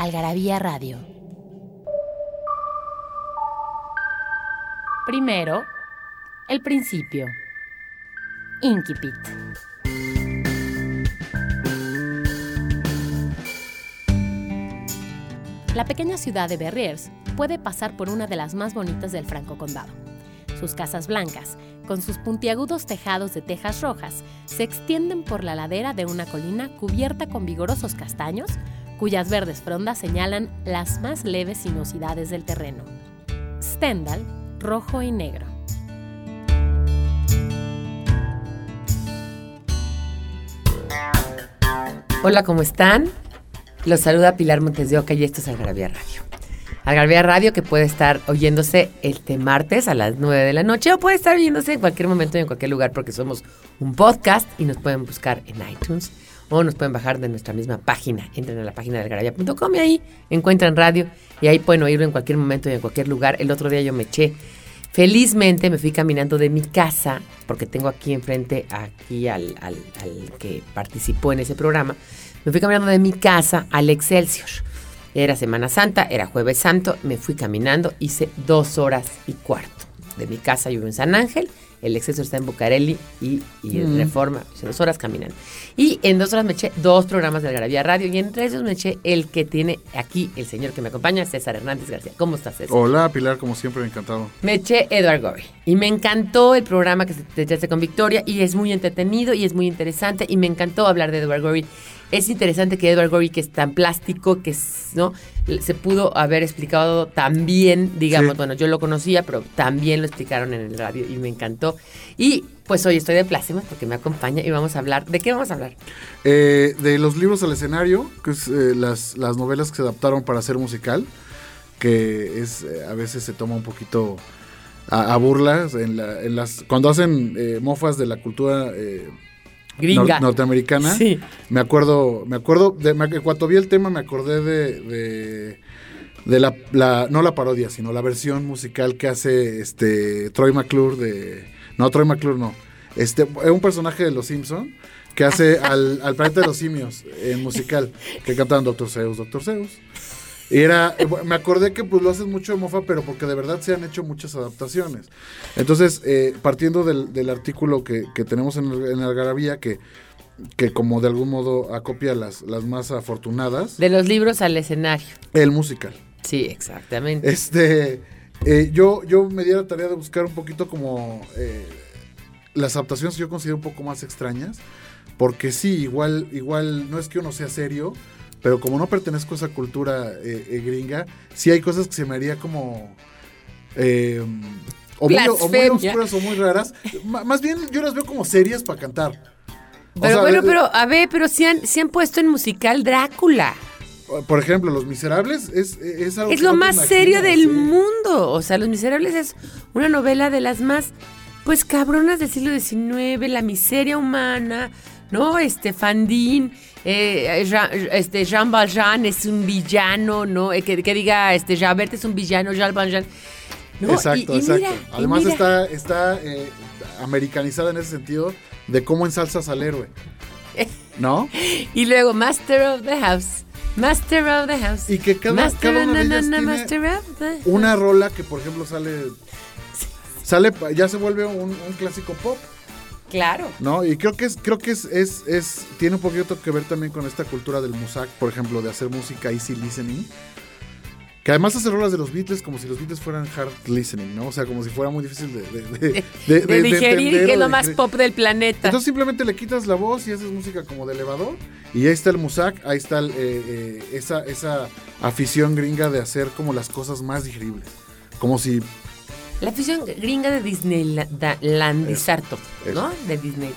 Algarabía Radio. Primero, el principio. Inquipit. La pequeña ciudad de Berriers puede pasar por una de las más bonitas del Franco Condado. Sus casas blancas, con sus puntiagudos tejados de tejas rojas, se extienden por la ladera de una colina cubierta con vigorosos castaños, cuyas verdes frondas señalan las más leves sinuosidades del terreno. Stendhal, rojo y negro. Hola, ¿cómo están? Los saluda Pilar Montes de Oca y esto es Algarabía Radio. Algarabía Radio que puede estar oyéndose este martes a las 9 de la noche o puede estar oyéndose en cualquier momento y en cualquier lugar porque somos un podcast y nos pueden buscar en iTunes o nos pueden bajar de nuestra misma página. Entren a la página de algarabía.com y ahí encuentran radio y ahí pueden oírlo en cualquier momento y en cualquier lugar. El otro día yo me eché Felizmente me fui caminando de mi casa, porque tengo aquí enfrente aquí al, al, al, que participó en ese programa, me fui caminando de mi casa al Excelsior. Era Semana Santa, era Jueves Santo, me fui caminando, hice dos horas y cuarto. De mi casa yo en San Ángel el exceso está en Bucareli y, y en Mm. Reforma. Hice dos horas caminando. Y en dos horas me eché dos programas de Algarabía Radio y entre esos me eché el que tiene aquí el señor que me acompaña, César Hernández García. ¿Cómo estás, César? Hola Pilar, como siempre, encantado. Me eché Edward Gorey y me encantó el programa que se te echaste con Victoria y es muy entretenido y es muy interesante y me encantó hablar de Edward Gorey. Es interesante que Edward Gorey, que es tan plástico, que es, ¿no? se pudo haber explicado tan bien, digamos, Sí. bueno, yo lo conocía, pero también lo explicaron en el radio y me encantó. Y pues hoy estoy de plácemes porque me acompaña y vamos a hablar, ¿de qué vamos a hablar? Eh, de los libros al escenario, que es eh, las, las novelas que se adaptaron para hacer musical, que es eh, a veces se toma un poquito a, a burlas en, la- en las cuando hacen mofas de la cultura Gringa. nor- norteamericana. Sí. Me acuerdo, me acuerdo, de, me- cuando vi el tema me acordé de, de, de la, la- no la parodia, sino la versión musical que hace este Troy McClure de, no Troy McClure no, este, es un personaje de Los Simpson que hace al, al planeta de los simios en musical, que cantaban Doctor Zeus, Doctor Zeus. Y era, eh, me acordé que pues lo hacen mucho de mofa, pero porque de verdad se han hecho muchas adaptaciones. Entonces, eh, partiendo del, del artículo que, que tenemos en, el- en Algarabía, que, que como de algún modo acopia las, las más afortunadas, De los libros al escenario. el musical. Sí, exactamente. Este, eh, yo, yo me di la tarea de buscar un poquito como eh, las adaptaciones que yo considero un poco más extrañas, porque sí, igual, igual no es que uno sea serio, pero como no pertenezco a esa cultura eh, eh, gringa, sí hay cosas que se me haría como... eh, o, muy, o muy Blasfemia. oscuras o muy raras. M- más bien yo las veo como serias para cantar. O Pero sea, bueno, eh, pero a ver, pero si han, sí han puesto en musical Drácula. Por ejemplo, Los Miserables es, es algo Es que lo más serio del sí. mundo. O sea, Los Miserables es una novela de las más, pues, cabronas del siglo XIX, la miseria humana, ¿no? Este, Fandín, eh, Jean, este, Jean Valjean es un villano, ¿no? Eh, que, que diga, este, Javert es un villano, Jean Valjean. ¿no? exacto, Y- y exacto. mira, Además mira. está, está eh, americanizada en ese sentido de cómo ensalzas al héroe. ¿No? Y luego, Master of the House. Master of the House. Y que cada, Master cada una de na, ellas na, tiene una rola que, por ejemplo, sale. Sale, ya se vuelve un, un clásico pop, Claro. ¿no? Y creo que es, creo que es, es, es, tiene un poquito que ver también con esta cultura del musak, por ejemplo, de hacer música easy listening. Que además hace rolas de los Beatles como si los Beatles fueran hard listening, ¿no? O sea, como si fuera muy difícil de, de, de- digerir, que es lo más pop del planeta. Entonces simplemente le quitas la voz y haces música como de elevador. Y ahí está el musak, ahí está el, eh, eh, esa, esa afición gringa de hacer como las cosas más digeribles. Como si La afición gringa de Disneylandizar todo, ¿no? De Disney.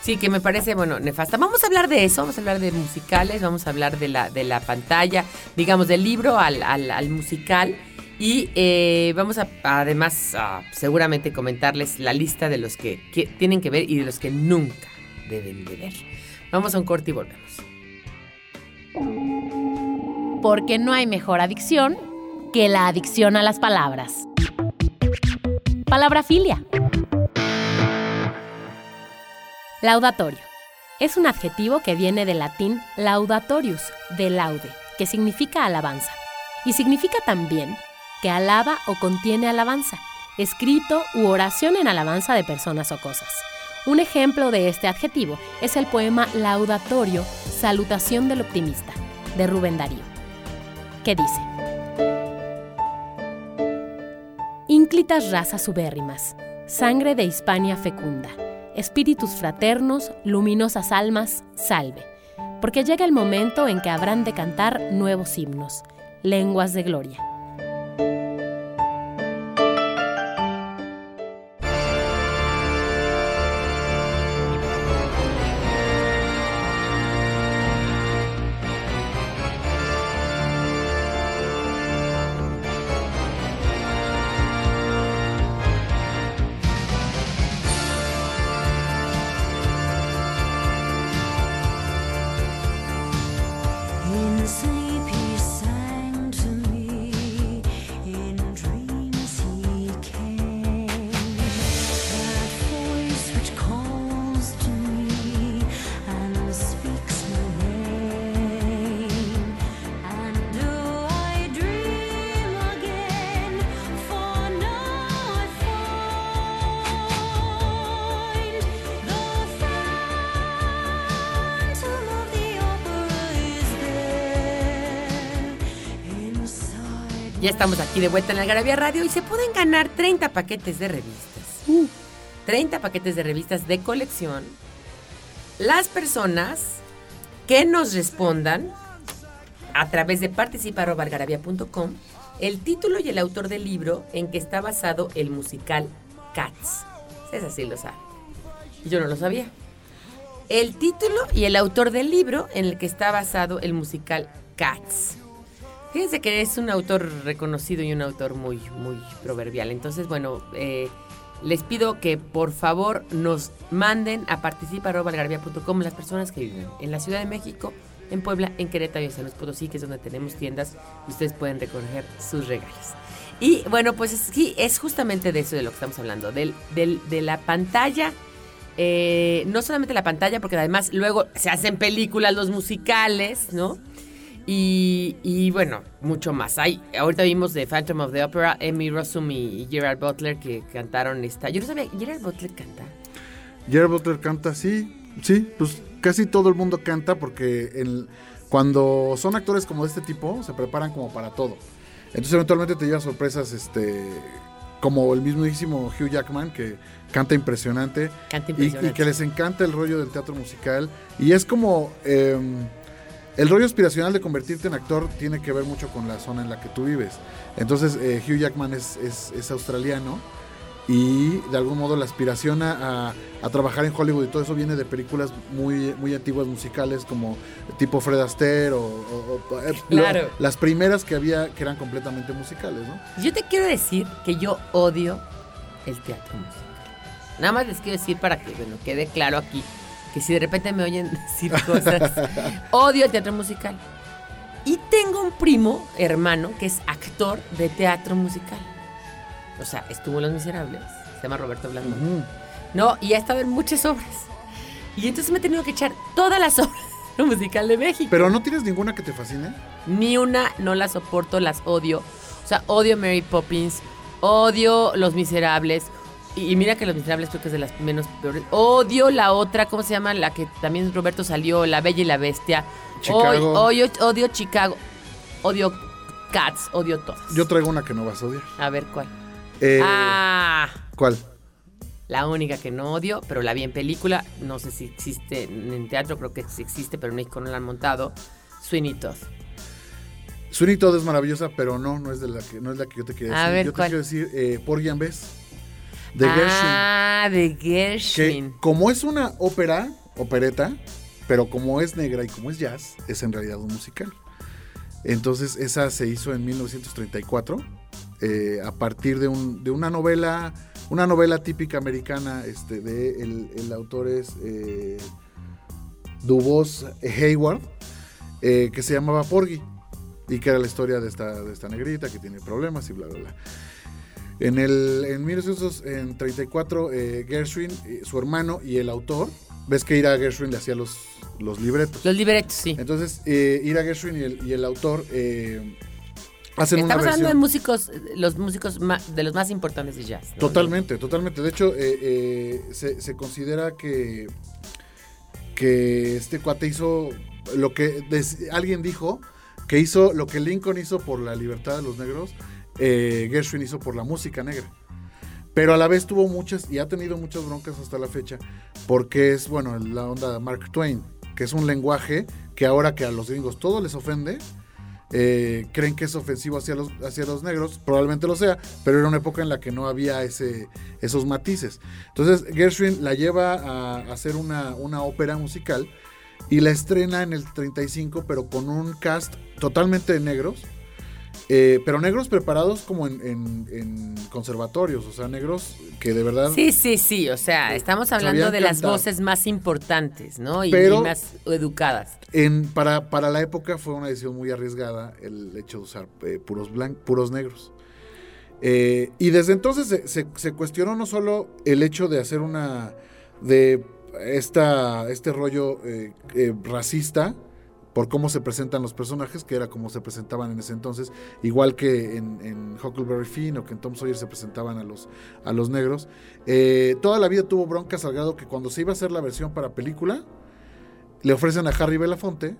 Sí, que me parece, bueno, nefasta. Vamos a hablar de eso, vamos a hablar de musicales, vamos a hablar de la, de la pantalla, digamos, del libro al, al, al musical. Y eh, vamos a, además, a seguramente comentarles la lista de los que, que tienen que ver y de los que nunca deben de ver. Vamos a un corte y volvemos. Porque no hay mejor adicción que la adicción a las palabras. Palabra filia. Laudatorio. Es un adjetivo que viene del latín laudatorius, de laude, que significa alabanza. Y significa también que alaba o contiene alabanza, escrito u oración en alabanza de personas o cosas. Un ejemplo de este adjetivo es el poema Laudatorio, Salutación del Optimista, de Rubén Darío, que dice, Ínclitas razas ubérrimas, sangre de Hispania fecunda, espíritus fraternos, luminosas almas, salve, porque llega el momento en que habrán de cantar nuevos himnos, lenguas de gloria. Estamos aquí de vuelta en Algarabía Radio y se pueden ganar 30 paquetes de revistas. 30 paquetes de revistas de colección. Las personas que nos respondan a través de participa.algarabía.com el título y el autor del libro en que está basado el musical Cats. César sí lo sabe. Yo no lo sabía. El título y el autor del libro en el que está basado el musical Cats. Fíjense que es un autor reconocido y un autor muy, muy proverbial. Entonces, bueno, eh, les pido que por favor nos manden a participa.algarabía.com las personas que viven en la Ciudad de México, en Puebla, en Querétaro y en San Luis Potosí, que es donde tenemos tiendas y ustedes pueden recoger sus regalos. Y bueno, pues es- sí, es justamente de eso de lo que estamos hablando, del, del- de la pantalla. eh, no solamente la pantalla, porque además luego se hacen películas, los musicales, ¿no? Y, y bueno, mucho más. Hay, ahorita vimos de Phantom of the Opera, Emmy Rossum y Gerard Butler que cantaron esta. Yo no sabía, Gerard Butler canta. Gerard Butler canta, sí, sí, pues casi todo el mundo canta porque el- cuando son actores como de este tipo se preparan como para todo. Entonces eventualmente te lleva sorpresas, este, como el mismísimo Hugh Jackman que canta impresionante, Canta y- impresionante. Y, que les encanta el rollo del teatro musical y es como eh, el rollo aspiracional de convertirte en actor tiene que ver mucho con la zona en la que tú vives. Entonces eh, Hugh Jackman es, es- es australiano y de algún modo la aspiración a, a- a trabajar en Hollywood y todo eso viene de películas muy, muy antiguas musicales como tipo Fred Astaire o, o- o- eh, Claro. lo- las primeras que había que eran completamente musicales, ¿no? Yo te quiero decir que yo odio el teatro musical. Nada más les quiero decir para que bueno, quede claro aquí que si de repente me oyen decir cosas, odio el teatro musical. Y tengo un primo, hermano, que es actor de teatro musical. O sea, estuvo en Los Miserables, se llama Roberto Blanco. No, y ha estado en muchas obras. Y entonces me he tenido que echar todas las obras musical de México. Pero no tienes ninguna que te fascine. Ni una no la soporto, las odio. O sea, odio Mary Poppins, odio Los Miserables. Y, y mira que Los Miserables creo que es de las menos peores. Odio la otra, ¿cómo se llama? La que también Roberto salió, La Bella y la Bestia. Chicago. Odio, odio Chicago. Odio Cats, odio todas. Yo traigo una que no vas a odiar. A ver cuál. Eh, ah, ¿Cuál? la única que no odio, pero la vi en película. No sé si existe en teatro, creo que sí existe, pero en México no la han montado. Sweeney Todd. Sweeney Todd es maravillosa, pero no, no es de la que, no es la que yo te quería A decir. ver, yo te quiero decir eh, Porgy and Bess. De Gershwin. Ah, de Que Gershwin. como es una ópera, opereta, pero como es negra y como es jazz, es en realidad un musical. Entonces esa se hizo en 1934 eh, a partir de, un- de una novela, una novela típica americana. Este, de el, el autor es eh, Dubos Hayward, eh, que se llamaba Porgy y que era la historia de esta, de esta negrita que tiene problemas y bla bla bla. En, el, en 1934, eh, Gershwin, eh, su hermano y el autor, ves que Ira Gershwin le hacía los, los libretos. Los libretos, sí. Entonces, eh, Ira Gershwin y el, y el autor eh, hacen una Estamos hablando de versión. músicos, los músicos de los más importantes de jazz. ¿no? Totalmente, totalmente. De hecho, eh, eh, se, se considera que, que este cuate hizo lo que des- alguien dijo que hizo lo que Lincoln hizo por la libertad de los negros, eh, Gershwin hizo por la música negra. Pero a la vez tuvo muchas y ha tenido muchas broncas hasta la fecha porque es, bueno, la onda Mark Twain, que es un lenguaje que ahora que a los gringos todo les ofende, eh, creen que es ofensivo hacia los, negros, probablemente lo sea, pero era una época en la que no había esos matices. Entonces Gershwin la lleva a, a hacer una, una ópera musical y la estrena en el 35, pero con un cast totalmente de negros, eh, pero negros preparados como en, en- en conservatorios, o sea, negros que de verdad... Sí, sí, sí. O sea, estamos hablando de las cantar. voces más importantes, ¿no? Y, Pero- y más educadas. En, para, para la época fue una decisión muy arriesgada el hecho de usar eh, puros, puros negros. Eh, y desde entonces se, se- se cuestionó no solo el hecho de hacer una. de esta, este rollo eh, eh, racista por cómo se presentan los personajes, que era como se presentaban en ese entonces, igual que en, Huckleberry Finn o que en Tom Sawyer se presentaban a los, a los negros. Eh, toda la vida tuvo broncas al grado que cuando se iba a hacer la versión para película, le ofrecen a Harry Belafonte,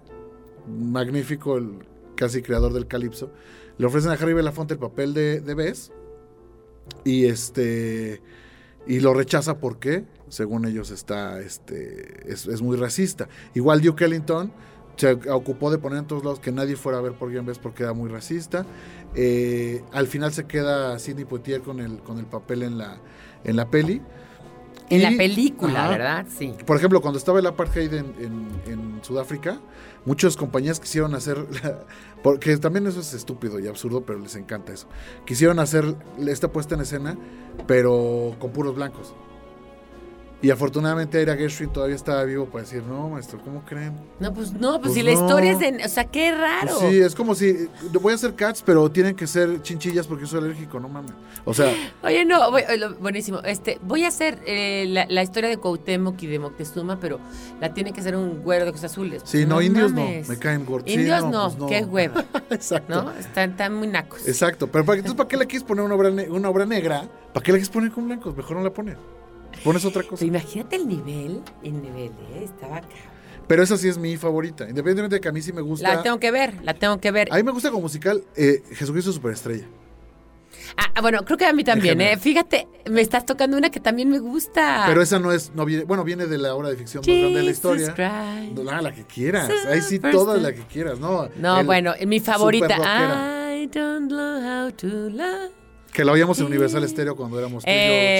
magnífico, el casi creador del Calipso, le ofrecen a Harry Belafonte el papel de, de Bess y este y lo rechaza porque, según ellos, está este es, es muy racista. Igual Duke Ellington se ocupó de poner en todos lados que nadie fuera a ver por Bess porque era muy racista. Eh, al final se queda Sidney Poitier con el con el papel en la en la peli. En la película. ¿verdad? Sí. Por ejemplo, cuando estaba el apartheid en, en- en Sudáfrica, muchas compañías quisieron hacer, la- porque también eso es estúpido y absurdo, pero les encanta eso. Quisieron hacer esta puesta en escena, pero con puros blancos. Y afortunadamente Ira Gershwin todavía estaba vivo para decir, no, maestro, ¿cómo creen? No, pues no, pues, Pues si la historia es en. O sea, qué raro. Pues sí, es como si, eh, voy a hacer cats, pero tienen que ser chinchillas porque soy alérgico, no mames. O sea, Oye, no, voy- eh, buenísimo. Este, voy a hacer eh, la, la historia de Cuauhtémoc y de Moctezuma, pero la tiene que hacer un güero de ojos azules. sí, no, indios mames. no, me caen gordos. Sí, Indios no, pues no. qué hueva, Exacto. ¿no? Están, están muy nacos. Exacto, pero para, entonces ¿para qué le quieres poner una obra, ne- una obra negra? ¿Para qué le quieres poner con blancos? Mejor no la pones. Pones otra cosa. Imagínate el nivel, el nivel, ¿eh? Estaba acá. Pero esa sí es mi favorita. Independientemente de que a mí sí me gusta. La tengo que ver, la tengo que ver. A mí me gusta como musical eh, Jesucristo Superestrella. Ah, ah, bueno, creo que a mí también. ¿eh? Fíjate, me estás tocando una que también me gusta. Pero esa no es, no viene, bueno, viene de la obra de ficción más grande de la historia. Christ. No, la que quieras. Ahí sí, toda la que quieras, ¿no? No, El bueno, mi favorita. I don't know how to love. Que la oíamos en Universal Stereo cuando éramos tú y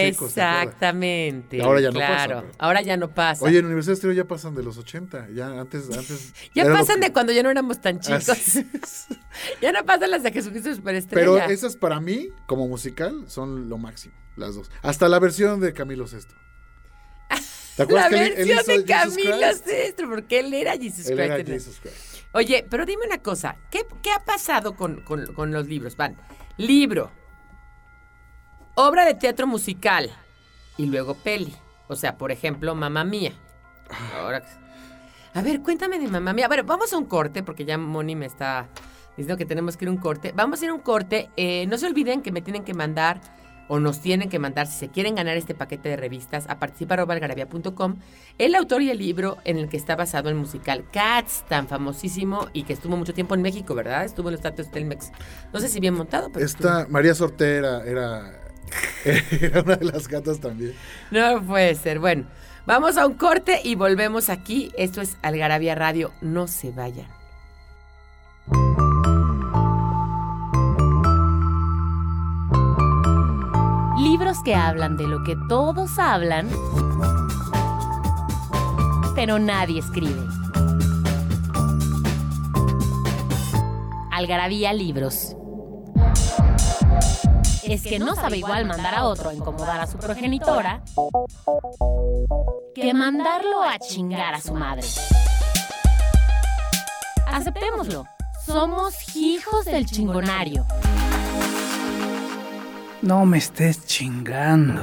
yo chicos. Exactamente. Ahora ya no claro. pasa, pero- Ahora ya no pasa. Oye, en Universal Stereo ya pasan de los 80. Ya antes. antes ya pasan que- de cuando ya no éramos tan chicos. Ya no pasan las de Jesucristo Superestrella. Pero esas para mí, como musical, son lo máximo, las dos. Hasta la versión de Camilo VI. ¿Te la que él- él versión de Camilo? Sestro, porque él era Jesus Él era Christ. Jesus Christ. Oye, pero dime una cosa, ¿qué, qué ha pasado con, con- con los libros? Van, libro, obra de teatro musical y luego peli. O sea, por ejemplo, Mamá Mía. Ahora, a ver, cuéntame de Mamá Mía. Bueno, vamos a un corte porque ya Moni me está diciendo que tenemos que ir a un corte. Vamos a ir a un corte. Eh, no se olviden que me tienen que mandar o nos tienen que mandar, si se quieren ganar este paquete de revistas, a participar.algarabia.com, el autor y el libro en el que está basado el musical Cats, tan famosísimo y que estuvo mucho tiempo en México, ¿verdad? Estuvo en los teatros Telmex. No sé si bien montado, pero Esta María Sortera era, era una de las gatas también. No puede ser. Bueno, vamos a un corte y volvemos aquí. Esto es Algarabia Radio. No se vayan. Libros que hablan de lo que todos hablan, pero nadie escribe. Algarabía Libros. Es que no sabe igual mandar a otro a incomodar a su progenitora que mandarlo a chingar a su madre. Aceptémoslo. Somos hijos del chingonario. No me estés chingando.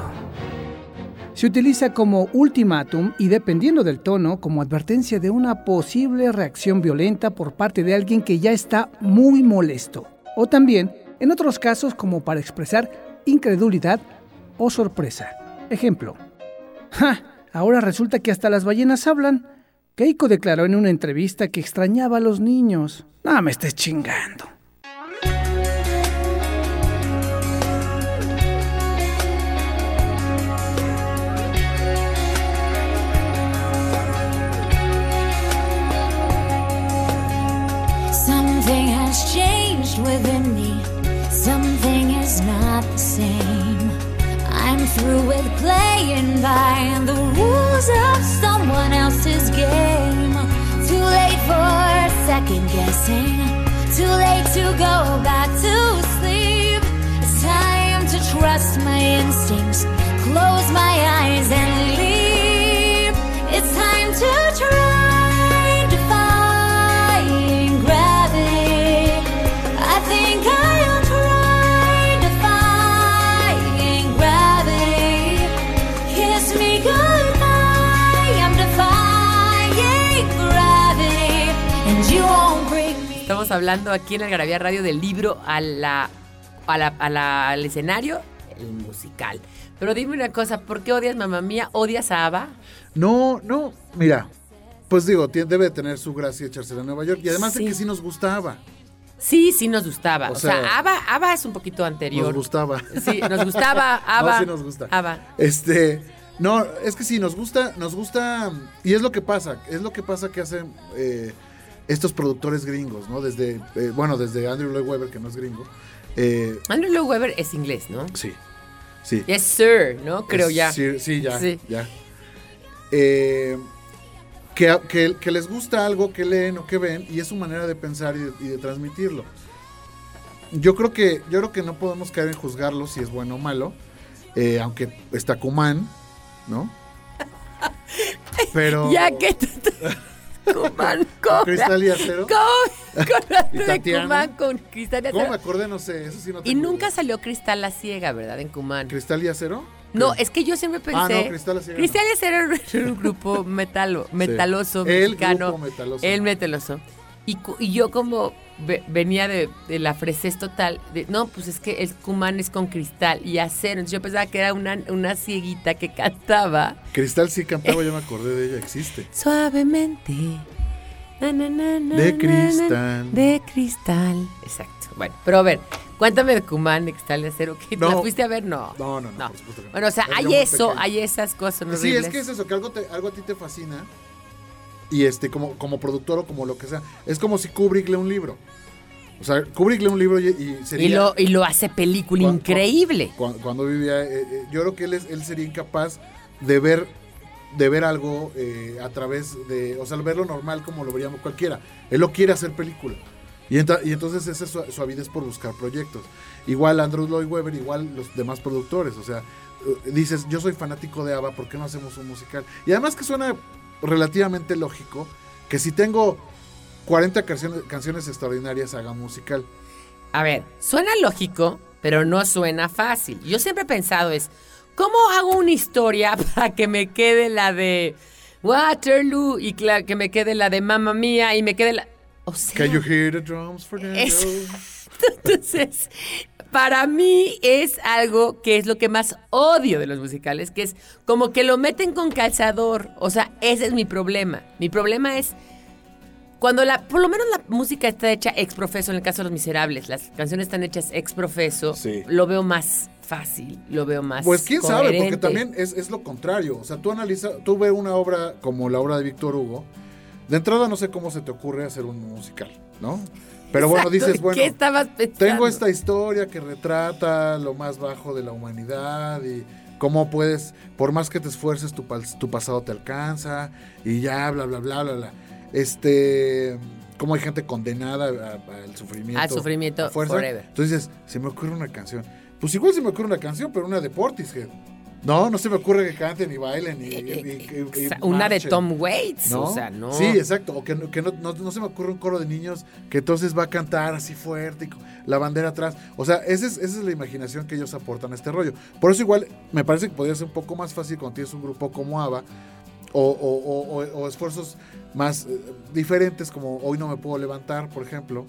Se utiliza como ultimátum y dependiendo del tono como advertencia de una posible reacción violenta por parte de alguien que ya está muy molesto. O también en otros casos como para expresar incredulidad o sorpresa. Ejemplo. ¡Ja! Ahora resulta que hasta las ballenas hablan. Keiko declaró en una entrevista que extrañaba a los niños. No me estés chingando. Same. I'm through with playing by the rules of someone else's game. Too late for second guessing. Too late to go back to sleep. It's time to trust my instincts. Close my eyes and leave. Estamos hablando aquí en Algarabía Radio del libro a la, a la- a la- al escenario, el musical. Pero dime una cosa, ¿por qué odias Mamá Mía? ¿Odias a Ava? No, no, mira, pues digo, debe de tener su gracia echársela a Nueva York. Y además Sí. de que sí nos gustaba. Sí, sí nos gustaba. O, O sea, sea, Ava, Ava es un poquito anterior. Nos gustaba. Sí, nos gustaba Ava. No, sí nos gusta. Ava. Este, no, es que sí, nos gusta, nos gusta, y es lo que pasa, es lo que pasa que hacen eh, estos productores gringos, ¿no? Desde, eh, bueno, desde Andrew Lloyd Webber, que no es gringo. eh, Andrew Lloyd Webber es inglés, ¿no? sí, sí. Yes, sir, ¿no? Creo Es- ya. Sí, sí, ya, Sí. ya. Eh, que, que- que les gusta algo que leen o que ven y es su manera de pensar y de, y de transmitirlo. Yo creo que yo creo que no podemos caer en juzgarlo si es bueno o malo, aunque está Kuman, ¿no? Pero Ya que Kuman con Cristal y Acero. con, con la de Tatiana. Kuman con Cristal y ¿Cómo me Acero. acordé? No sé, eso sí no Y nunca idea. salió Cristal la ciega, ¿verdad? En Kuman. ¿Cristal y Acero? No, ¿Qué? es que yo siempre pensé. Ah, no, Cristal no. Cristal y Acero era un grupo metalo, metaloso, El mexicano. grupo metaloso. El metaloso. Y, y yo como ve- venía de, de la fresés total, de, no, pues es que el Kuman es con cristal y acero. Entonces yo pensaba que era una, una cieguita que cantaba Cristal sí cantaba, yo me acordé de ella, existe. suavemente. na, na, na, na, De cristal. De cristal. Exacto. Bueno, pero a ver, cuéntame de Kuman, de cristal de acero. ¿qué, ¿La No. fuiste a ver? No. No, no, no, por supuesto que no. Bueno, o sea, hay eso, hay esas cosas horribles. Sí, es que es eso, que algo, te- algo a ti te fascina. Y este, como, como productor o como lo que sea. Es como si Kubrick lee un libro. O sea, Kubrick lee un libro y, y sería. Y lo, y lo hace película increíble. cuan- Cuando, vivía. eh, eh, yo creo que él, es- él sería incapaz de ver de ver algo eh, a través de. O sea, verlo normal como lo veríamos cualquiera. Él lo quiere hacer película. Y, enta- y entonces esa es su, su avidez por buscar proyectos. Igual Andrew Lloyd Webber, igual los demás productores. O sea, eh, dices, yo soy fanático de ABBA, ¿por qué no hacemos un musical? Y además que suena relativamente lógico que si tengo 40 canciones, canciones extraordinarias haga musical. A ver, suena lógico, pero no suena fácil. Yo siempre he pensado es, ¿cómo hago una historia para que me quede la de Waterloo y que me quede la de Mamma Mía y me quede la... O sea, Can you hear the drums for entonces, para mí es algo que es lo que más odio de los musicales, que es como que lo meten con calzador. O sea, ese es mi problema. Mi problema es cuando la, por lo menos la música está hecha ex profeso, en el caso de Los Miserables, las canciones están hechas ex profeso, Sí. lo veo más fácil, lo veo más Pues quién sabe, porque también es, es lo contrario. O sea, tú analizas, tú ves una obra como la obra de Víctor Hugo. De entrada no sé cómo se te ocurre hacer un musical, ¿no? Pero bueno, dices, bueno, ¿Qué estabas tengo esta historia que retrata lo más bajo de la humanidad y, cómo puedes, por más que te esfuerces, tu, tu pasado te alcanza y ya, bla, bla, bla, bla, bla. Este, cómo hay gente condenada al sufrimiento. Al sufrimiento a fuerza. forever. Entonces dices, se me ocurre una canción. Pues igual se me ocurre una canción, pero una de Portishead. No, no se me ocurre que canten y bailen y, Una de. Tom Waits, ¿No? o sea, no. Sí, exacto. O que, no, que no, no- no se me ocurre un coro de niños que entonces va a cantar así fuerte y la bandera atrás. O sea, esa es, esa es la imaginación que ellos aportan a este rollo. Por eso igual me parece que podría ser un poco más fácil cuando tienes un grupo como ABBA o, o- o- o- o esfuerzos más eh, diferentes como Hoy no me puedo levantar, por ejemplo.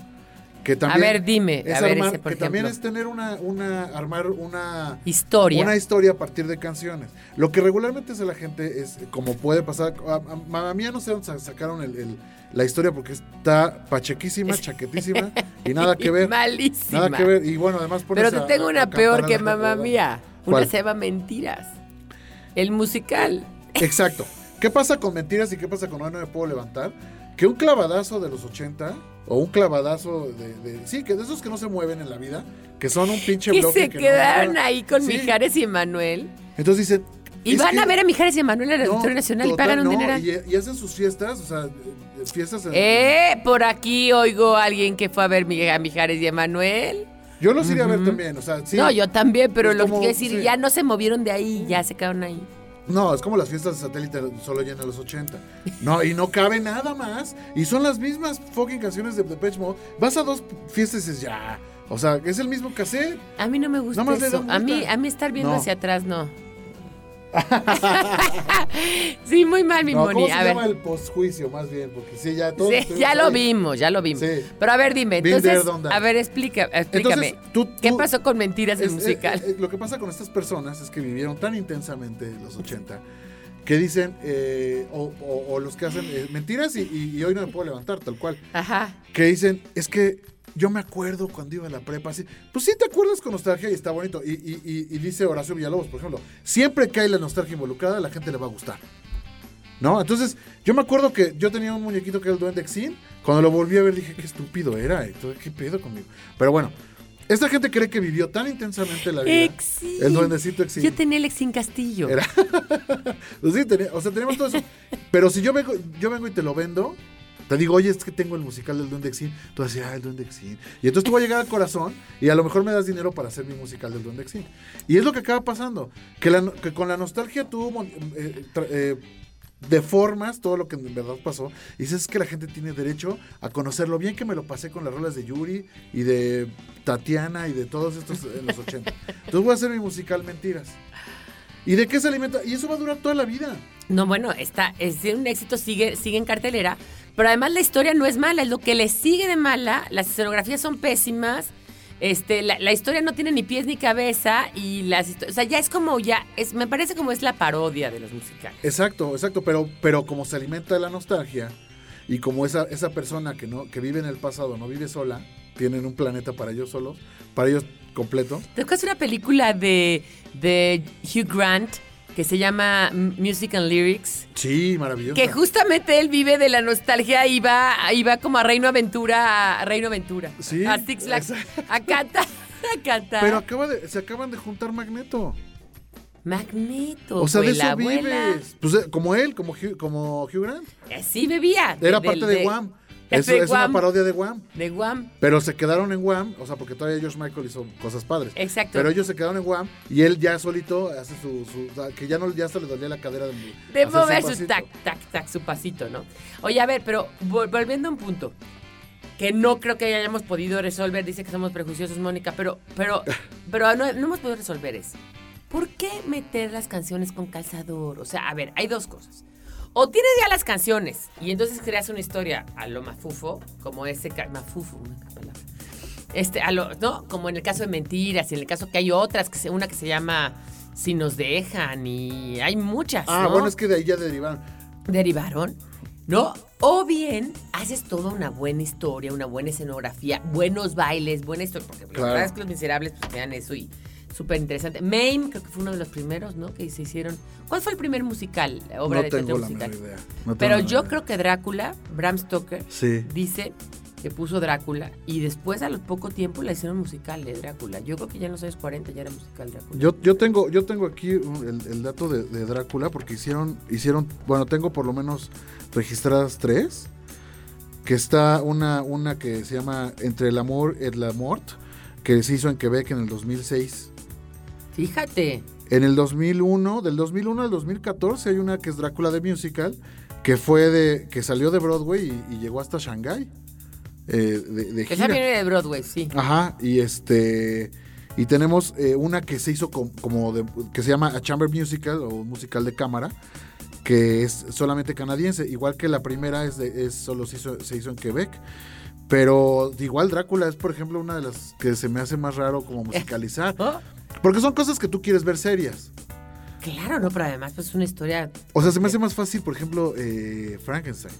Que también ver, dime, es a ver armar- ese, por que también es tener una, una, armar una Historia. una historia a partir de canciones. Lo que regularmente hace la gente es, como puede pasar, a, a- a mí ya no sé dónde sa- sacaron el- el- la historia porque está pachequísima, chaquetísima y nada que ver. Malísima. Nada que ver. Y bueno, además pones Pero te a- tengo a- una a peor a que mamá mía. Una ¿Cuál? se llama Mentiras. El musical. Exacto. ¿Qué pasa con mentiras y qué pasa con Hoy no me puedo levantar? Que un clavadazo de los 80 o un clavadazo de, de- sí, que de esos que no se mueven en la vida, que son un pinche Que bloque se que quedaron ahí con Sí. Mijares y Emanuel. Entonces dicen, Y van que- a ver a Mijares y Emanuel en el No, Auditorio Nacional y pagan un no, dineral. Y, y hacen sus fiestas, o sea, fiestas en- Eh, por aquí oigo a alguien que fue a ver a Mijares y Emanuel. Yo los iría a ver también, o sea, sí. No, yo también, pero lo como- que quiero decir, sí. ya no se movieron de ahí, ya se quedaron ahí. No, es como las fiestas de satélite solo llenan los 80. No, y no cabe nada más. Y son las mismas fucking canciones de Depeche Mode. Vas a dos fiestas y dices, ya. O sea, es el mismo cassette. A mí no me gusta Nada más le eso. A mí, a mí estar viendo No. hacia atrás, no. sí, muy mal, mi No, Moni. ¿Cómo se A ver. llama el postjuicio más bien? Porque sí, ya Sí, estuvimos ya lo ahí. vimos, ya lo vimos. Sí. Pero a ver, dime, entonces, a ver, explica, explícame. Entonces, tú- ¿Qué tú- pasó con Mentiras el Es- musical? eh, eh, lo que pasa con estas personas es que vivieron tan intensamente los 80 que dicen, eh, o, o- o los que hacen eh, mentiras y, y- y hoy no me puedo levantar, tal cual. Ajá. que dicen, es que yo me acuerdo cuando iba a la prepa, así, pues sí te acuerdas con nostalgia y está bonito. Y, y- y- y dice Horacio Villalobos, por ejemplo, siempre que hay la nostalgia involucrada, la gente le va a gustar. ¿No? Entonces, yo me acuerdo que yo tenía un muñequito que era el duende Exin, cuando lo volví a ver dije, qué estúpido era, qué pedo conmigo. Pero bueno, esta gente cree que vivió tan intensamente la vida. Exin. El duendecito Exin. Yo tenía el Exin Castillo. Era- Pues sí, tenía- o sea, tenemos todo eso. Pero si yo vengo, yo vengo y te lo vendo, te digo, oye, es que tengo el musical del Duende Exin. Tú vas a decir, ah, el Duende Exin. Y entonces tú vas a llegar al corazón y a lo mejor me das dinero para hacer mi musical del Duende Exin. Y es lo que acaba pasando. Que, con la nostalgia tú eh, eh, deformas todo lo que en verdad pasó. Y dices es que la gente tiene derecho a conocer lo bien que me lo pasé con las rolas de Yuri y de Tatiana y de todos estos en los 80. Entonces voy a hacer mi musical Mentiras. ¿Y de qué se alimenta? Y eso va a durar toda la vida. No, bueno, está, es un éxito, sigue, sigue en cartelera, pero además la historia no es mala, es lo que le sigue de mala, las escenografías son pésimas, este, la, la historia no tiene ni pies ni cabeza y las o sea, ya es como ya, es, me parece como es la parodia de los musicales. Exacto, exacto, pero, pero como se alimenta de la nostalgia y como esa, esa persona que no que vive en el pasado no vive sola, tienen un planeta para ellos solos, para ellos completo. ¿Te acuerdas una película de, de Hugh Grant que se llama Music and Lyrics? Sí, maravilloso. Que justamente él vive de la nostalgia y va, y va como a Reino Aventura, a Reino Aventura. Sí, A Six Flags. A cantar, a cantar. Pero acaba de, se acaban de juntar Magneto. Magneto. O sea, de la eso abuela. vives. Pues eh, como él, como Hugh, como Hugh Grant. Eh, Sí bebía. Era de- parte del- de, Wham. es Eso es una parodia de Wham. De Guam. Pero se quedaron en Wham, o sea, porque todavía George Michael hizo cosas padres. Exacto. Pero ellos se quedaron en Wham y él ya solito hace su, su- o sea, que ya no ya hasta le dolía la cadera de, mover su tac, tac, tac, su pasito, ¿no? Oye, a ver, pero vol- volviendo a un punto que no creo que hayamos podido resolver, dice que somos prejuiciosos, Mónica, pero, pero, pero no, no hemos podido resolver eso. ¿Por qué meter las canciones con calzador? O sea, a ver, hay dos cosas. O tienes ya las canciones y entonces creas una historia a lo mafufo, como ese mafufo, una palabra. Este, a lo, ¿no? Como en el caso de mentiras y en el caso que hay otras, que se- una que se llama Si nos dejan y hay muchas. Ah, ¿no? bueno, es que de ahí ya derivaron. derivaron, ¿no? O bien haces toda una buena historia, una buena escenografía, buenos bailes, buena historia. Porque Claro. la verdad es que los miserables pues vean eso y súper interesante. Maine, creo que fue uno de los primeros, ¿no? Que se hicieron. ¿Cuál fue el primer musical, obra no de teatro musical? idea. No Pero yo creo que Drácula, Bram Stoker, Sí. dice que puso Drácula y después a los poco tiempo la hicieron musical de Drácula. Yo creo que ya en los años 40 ya era musical Drácula. Yo, yo tengo, yo tengo aquí un- el, el dato de, de Drácula porque hicieron, hicieron, bueno, tengo por lo menos registradas tres. Que está una, una que se llama Entre el amor y la mort, que se hizo en Quebec en el 2006. Fíjate. En el 2001, del 2001 al 2014 hay una que es Drácula de Musical, que fue de, que salió de Broadway y, y llegó hasta Shanghái. eh, de, de Esa gira. viene de Broadway, sí. Ajá, y este y tenemos eh, una que se hizo com- como de, que se llama A Chamber Musical o musical de cámara, que es solamente canadiense, igual que la primera es, de, es solo se hizo, se hizo en Quebec. Pero igual Drácula es, por ejemplo, una de las que se me hace más raro como musicalizar. Porque son cosas que tú quieres ver serias. claro, no, pero además pues, es una historia. O sea, se me hace más fácil, por ejemplo, eh, Frankenstein.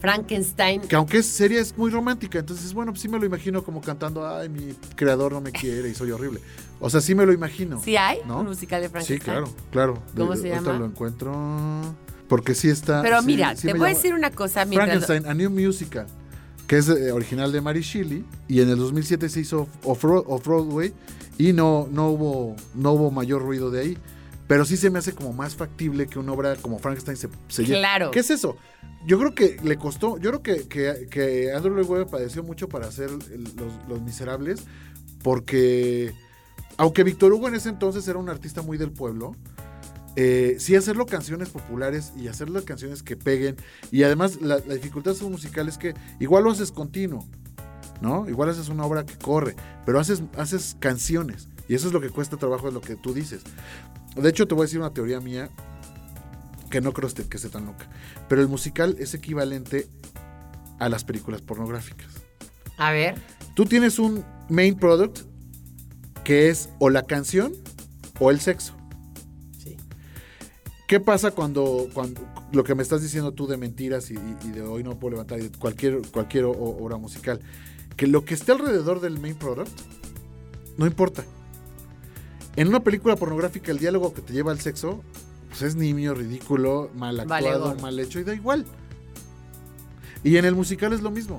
Frankenstein. Que aunque es seria, es muy romántica. Entonces, bueno, pues sí me lo imagino como cantando, ay, mi creador no me quiere y soy horrible. O sea, sí me lo imagino. ¿Sí hay ¿No? un musical de Sí, Frankenstein? claro, claro. ¿Cómo De- se llama? lo encuentro. Porque sí está. Pero sí- mira, sí te voy a decir una cosa. Mientras, Frankenstein, A New Musical, que es eh, original de Mary Shelley. Y en el 2007 se hizo Off-Broadway. y no, no, hubo, no hubo mayor ruido de ahí. Pero sí se me hace como más factible que una obra como Frankenstein se, se lleve. Claro. ¿Qué es eso? Yo creo que le costó, yo creo que, que, que Andrew Lloyd Webber padeció mucho para hacer los, los Miserables, porque aunque Víctor Hugo en ese entonces era un artista muy del pueblo, eh, sí hacerlo canciones populares y hacerlo canciones que peguen, y además la, la dificultad de su musical es que igual lo haces continuo, ¿no? Igual haces una obra que corre, pero haces, haces canciones, y eso es lo que cuesta trabajo, es lo que tú dices. De hecho, te voy a decir una teoría mía que no creo que esté tan loca. Pero el musical es equivalente a las películas pornográficas. A ver. Tú tienes un main product que es o la canción o el sexo. ¿Qué pasa cuando, cuando lo que me estás diciendo tú de mentiras y, de hoy no puedo levantar y de cualquier, cualquier obra musical? Que lo que esté alrededor del main product no importa. En una película pornográfica el diálogo que te lleva al sexo pues es nimio, ridículo, mal actuado, mal hecho y da igual. Y en el musical es lo mismo.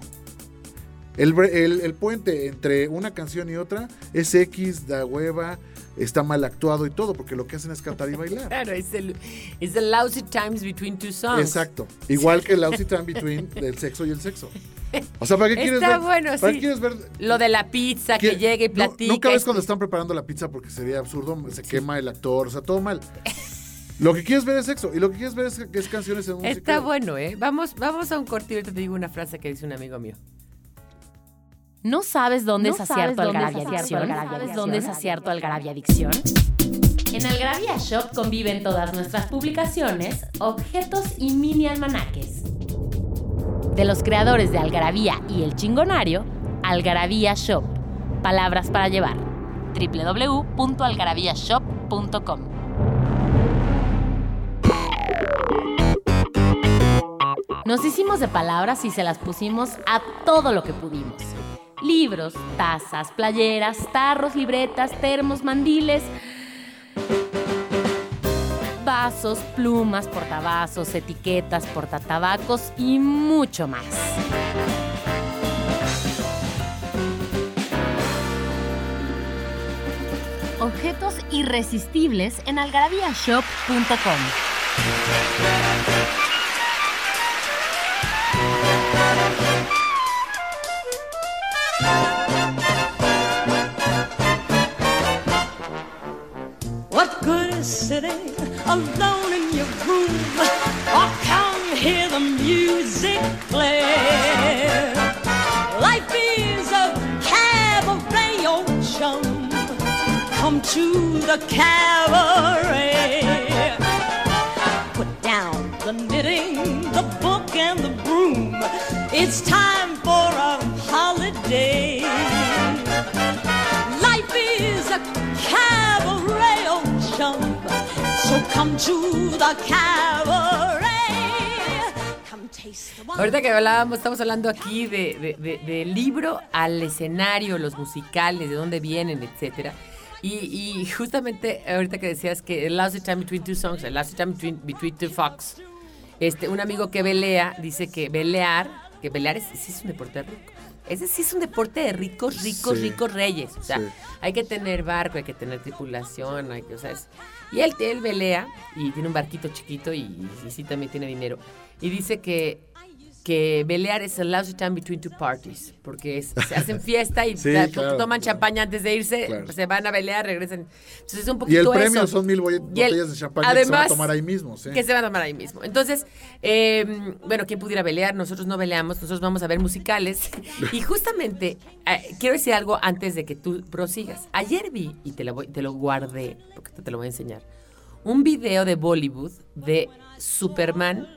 El- el puente entre una canción y otra es X, da hueva, está mal actuado y todo, porque lo que hacen es cantar y bailar. Claro, es el, es the lousy times between two songs. Exacto. Igual que el Lousy Time Between del sexo y el sexo. O sea, ¿para qué quieres Está ver? bueno, ¿Para sí. qué quieres ver? Lo de la pizza, que ¿Qué? llegue y platica. Nunca ves cuando están preparando la pizza porque sería absurdo, se quema el actor, o sea, todo mal. Lo que quieres ver es sexo y lo que quieres ver es, es canciones en un Está bueno, ¿eh? Vamos, vamos a un corte y ahorita te digo una frase que dice un amigo mío. ¿No sabes dónde ¿No es acierto Algarabia Adicción? Algarabia ¿Sabes dónde es acierto Algarabia Adicción? En Algarabía Shop conviven todas nuestras publicaciones, objetos y mini almanaques. De los creadores de Algarabía y El Chingonario, Algarabía Shop. Palabras para llevar. www.algarabíashop.com Nos hicimos de palabras y se las pusimos a todo lo que pudimos. Libros, tazas, playeras, tarros, libretas, termos, mandiles, vasos, plumas, portavasos, etiquetas, portatabacos y mucho más. Objetos irresistibles en algarabíashop.com. What good is sitting alone in your room? Or come hear the music play? Life is a cabaret, oh chum. Come to the cabaret. Put down the knitting, the book, and the broom. It's time Ahorita que hablábamos, estamos hablando aquí de, de- libro al escenario, los musicales, de dónde vienen, etcétera. Y, justamente ahorita que decías que el Lousy Time Between Two Songs, el Lousy Time Between, Two Fox, este, un amigo que velea dice que velear que bailar es, es un deporte de ricos. Ese sí es un deporte de ricos, ricos, Sí. ricos reyes. O sea, Sí. hay que tener barco, hay que tener tripulación, hay que, o sea, es- y él, él velea y tiene un barquito chiquito y, y sí también tiene dinero. Y dice que que velear es a lousy time between two parties, porque es- se hacen fiesta y Sí, da- claro, toman claro. champaña antes de irse, Claro. pues se van a velear, regresan. Entonces es un Y poquito el premio eso. son mil Y el- botellas de champán que se van a tomar ahí mismo, sí. Que se van a tomar ahí mismo. Entonces, eh, bueno, ¿quién pudiera pelear? Nosotros no peleamos, nosotros vamos a ver musicales. y justamente, eh, quiero decir algo antes de que tú prosigas. Ayer vi, y te lo, voy- te lo guardé, porque te, te lo voy a enseñar, un video de Bollywood de Superman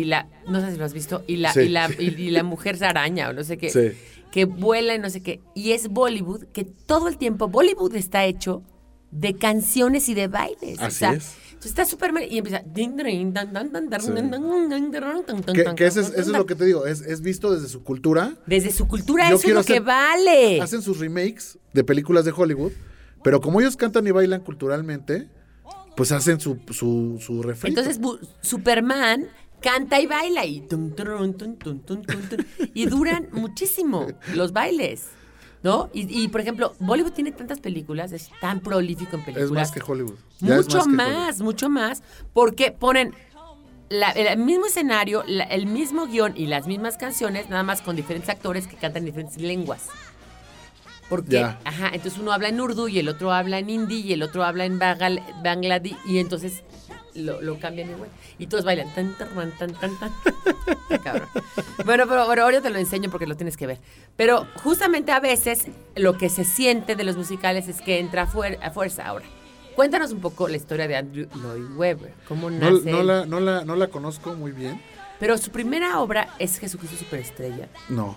y la, no sé si lo has visto, y la, Sí. y la, y, y la mujer araña o no sé qué, Sí. que vuela y no sé qué. Y es Bollywood, que todo el tiempo, Bollywood está hecho de canciones y de bailes. o Así sea, es. está Superman y empieza. Que, que ese es- eso es lo que te digo, es, es visto desde su cultura. Desde su cultura Yo eso es lo que vale. Hacen sus remakes de películas de Hollywood, pero como ellos cantan y bailan culturalmente, pues hacen su, su, su refrito. Entonces Superman canta y baila y, y duran muchísimo los bailes. ¿No? Y, y, por ejemplo, Bollywood tiene tantas películas, es tan prolífico en es películas. más que Hollywood. Ya es Mucho más, Hollywood. mucho más, porque ponen la- el mismo escenario, la- el mismo guion y las mismas canciones, nada más con diferentes actores que cantan en diferentes lenguas. Porque, Ya. ajá, entonces uno habla en urdu y el otro habla en hindi y el otro habla en Bangal- bangladí y entonces lo, lo cambian igual. Y todos bailan tan, tan, tan, tan, tan. Cabrón. Bueno, pero bueno, ahora te lo enseño porque lo tienes que ver. Pero justamente a veces lo que se siente de los musicales es que entra a, fuer- a fuerza. Ahora, cuéntanos un poco la historia de Andrew Lloyd Webber. ¿Cómo No, nace? no él. la, no, la, no la conozco muy bien. Pero su primera obra es Jesucristo Superestrella. No,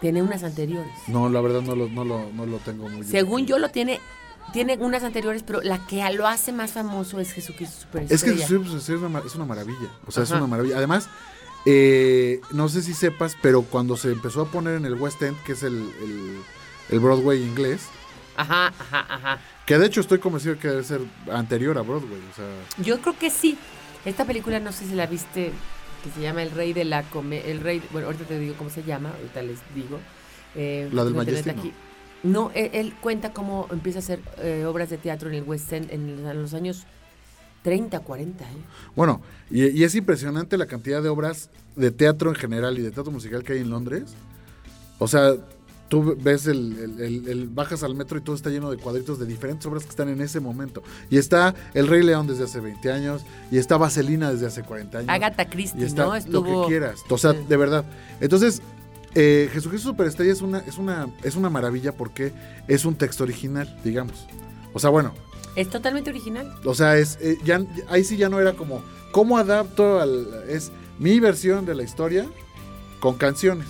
Tiene unas anteriores. no, la verdad no lo, no lo, no lo tengo muy bien. Según yo lo tiene, tiene unas anteriores, pero la que lo hace más famoso es Jesucristo Es que Superestrella. pues, es, una, es una maravilla. O sea, es una maravilla. Además, eh, no sé si sepas, pero cuando se empezó a poner en el West End, que es el, el- el Broadway inglés, Ajá, ajá, ajá. que de hecho estoy convencido que debe ser anterior a Broadway. O sea, Yo creo que sí. Esta película, no sé si la viste, que se llama El Rey de la Comedia. El Rey, bueno, ahorita te digo cómo se llama, ahorita les digo. Eh, La del Majestic, No, él, él cuenta cómo empieza a hacer eh, obras de teatro en el West End en, los años 30, 40. ¿eh? bueno, y, y es impresionante la cantidad de obras de teatro en general y de teatro musical que hay en Londres. O sea, tú ves el, el- bajas al metro y todo está lleno de cuadritos de diferentes obras que están en ese momento. Y está El Rey León desde hace 20 años, y está Vaselina desde hace 40 años. Agatha y Christie, está ¿no? Estuvo... lo que quieras. O sea, de verdad. Entonces, eh, Jesucristo Superestrella es una, es una, es una maravilla porque es un texto original, digamos. O sea, bueno, Es totalmente original. o sea, es eh, ya ahí sí ya no era como cómo adapto al es mi versión de la historia con canciones.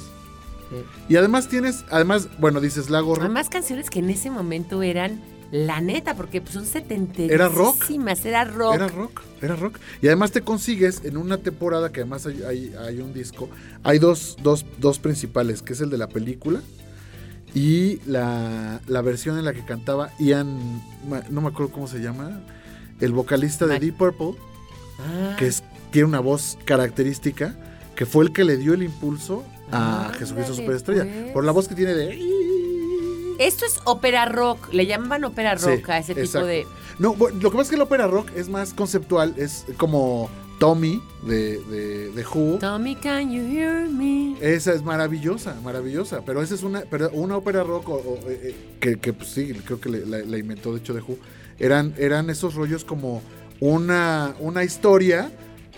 Y además tienes, además, bueno, dices Lago. Además, canciones que en ese momento eran la neta, porque pues, son setenterísimas. Era rock. Era rock. Era rock, era rock. Y además te consigues en una temporada que además hay, hay- hay un disco. Hay dos, dos, dos principales, que es el de la película y la, la versión en la que cantaba Ian, no me acuerdo cómo se llama, el vocalista de. Deep Purple, Ah, que es, tiene una voz característica, que fue el que le dio el impulso a Ándale, Jesucristo Superestrella. pues. Por la voz que tiene de... Esto es ópera rock. Le llamaban ópera Sí, rock a ese tipo exacto. de. No, bueno, lo que pasa es que el ópera rock es más conceptual, es como Tommy de, de, de Who. Tommy, can you hear me? Esa es maravillosa, maravillosa. Pero esa es una, pero una ópera rock o- o, eh, eh, que, que, pues, sí, creo que le- la, la inventó de hecho de Who. Eran, eran esos rollos como una, una historia,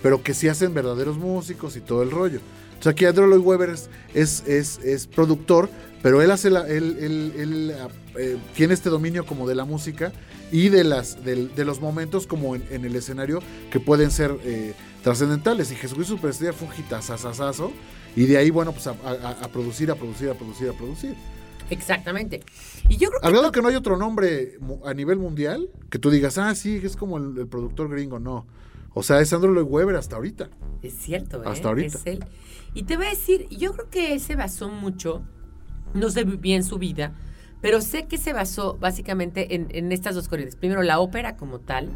pero que sí hacen verdaderos músicos y todo el rollo. O sea, aquí Andrew Lloyd Webber es, es, es- es productor, pero él hace la, él, él- él, eh, tiene este dominio como de la música y de las del- de, los momentos como en, en el escenario que pueden ser eh, trascendentales. Y Jesucristo Superestrella fue un hitazazazazo. Y de ahí, bueno, pues a, a- a producir, a producir, a producir, a producir. Exactamente. Y yo creo que. Al grado que no hay otro nombre a nivel mundial que tú digas, ah, sí, es como el, el productor gringo. No. O sea, es Andrew Lloyd Webber hasta ahorita. Es cierto, ¿eh? Hasta ahorita. Es él. Y te voy a decir, yo creo que él se basó mucho, no sé bien su vida, pero sé que se basó básicamente en, en estas dos corrientes. Primero, la ópera como tal,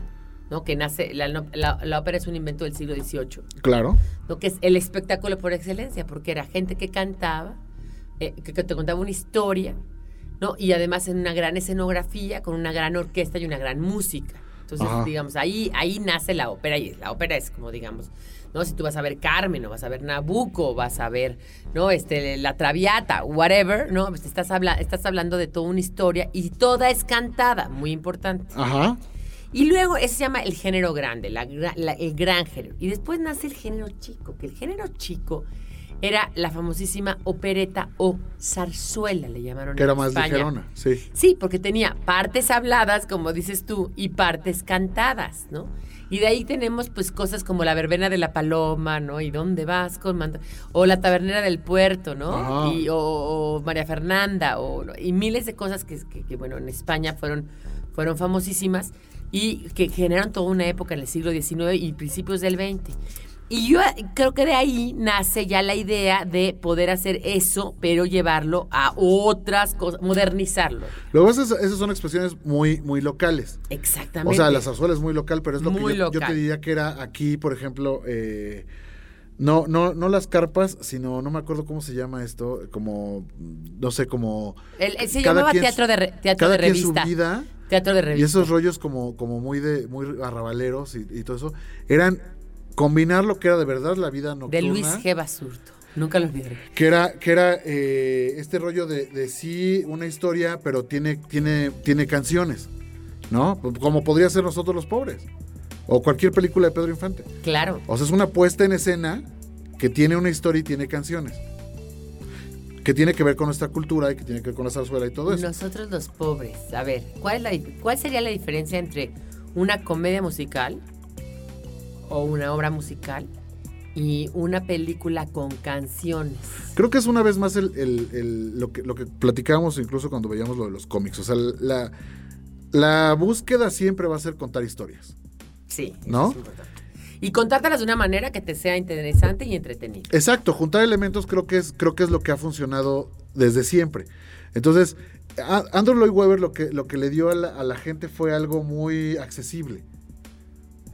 ¿no? Que nace, la, la- la ópera es un invento del siglo XVIII, Claro. ¿no? Que es el espectáculo por excelencia, porque era gente que cantaba, eh, que, que te contaba una historia, ¿no? Y además en una gran escenografía, con una gran orquesta y una gran música. Entonces, Ajá. digamos, ahí, ahí nace la ópera y la ópera es como, digamos, ¿no? Si tú vas a ver Carmen o vas a ver Nabucco, vas a ver, ¿no? Este, La Traviata, whatever, ¿no? Pues estás, habla estás hablando de toda una historia y toda es cantada, muy importante. Ajá. Y luego ese se llama el género grande, la gra- la- el gran género. Y después nace el género chico, que el género chico era la famosísima opereta o zarzuela, le llamaron Que en era más España. ligerona, sí. Sí, porque tenía partes habladas, como dices tú, y partes cantadas, ¿no? Y de ahí tenemos pues cosas como la verbena de la paloma, ¿no? ¿Y dónde vas con manta? O la tabernera del puerto, ¿no? Ajá. Y, o, o María Fernanda, o, y miles de cosas que, que- que, bueno, en España fueron, fueron famosísimas y que generaron toda una época en el siglo XIX y principios del XX. Y yo creo que de ahí nace ya la idea de poder hacer eso, pero llevarlo a otras cosas, modernizarlo. Luego esas, esas son expresiones muy, muy locales. Exactamente. O sea, la zarzuela es muy local, pero es lo Muy que yo, te diría que era aquí, por ejemplo, eh, no, no, no las carpas, sino, no me acuerdo cómo se llama esto, como, no sé, como... El- el- se llamaba quien teatro de, re- teatro cada de quien revista. su vida Teatro de y revista. esos rollos como, como muy de muy arrabaleros y, y todo eso, eran combinar lo que era de verdad la vida nocturna. de Luis G. Basurto. Nunca lo olvidaré. Que era, que era eh, este rollo de, de sí una historia, pero tiene, tiene, tiene canciones, ¿no? Como podría ser Nosotros los Pobres. O cualquier película de Pedro Infante. Claro. O sea, es una puesta en escena que tiene una historia y tiene canciones. Que tiene que ver con nuestra cultura y que tiene que ver con la zarzuela y todo eso. Nosotros los pobres. A ver, ¿cuál, es la ¿cuál sería la diferencia entre una comedia musical o una obra musical y una película con canciones? Creo que es una vez más el, el- el- lo, que, lo que platicábamos incluso cuando veíamos lo de los cómics. O sea, la, la búsqueda siempre va a ser contar historias. Sí. eso ¿No? es. Y contártelas de una manera que te sea interesante y entretenida. Exacto, juntar elementos creo que es, creo que es lo que ha funcionado desde siempre. Entonces, Andrew Lloyd Webber lo que, lo que le dio a la, a la gente fue algo muy accesible.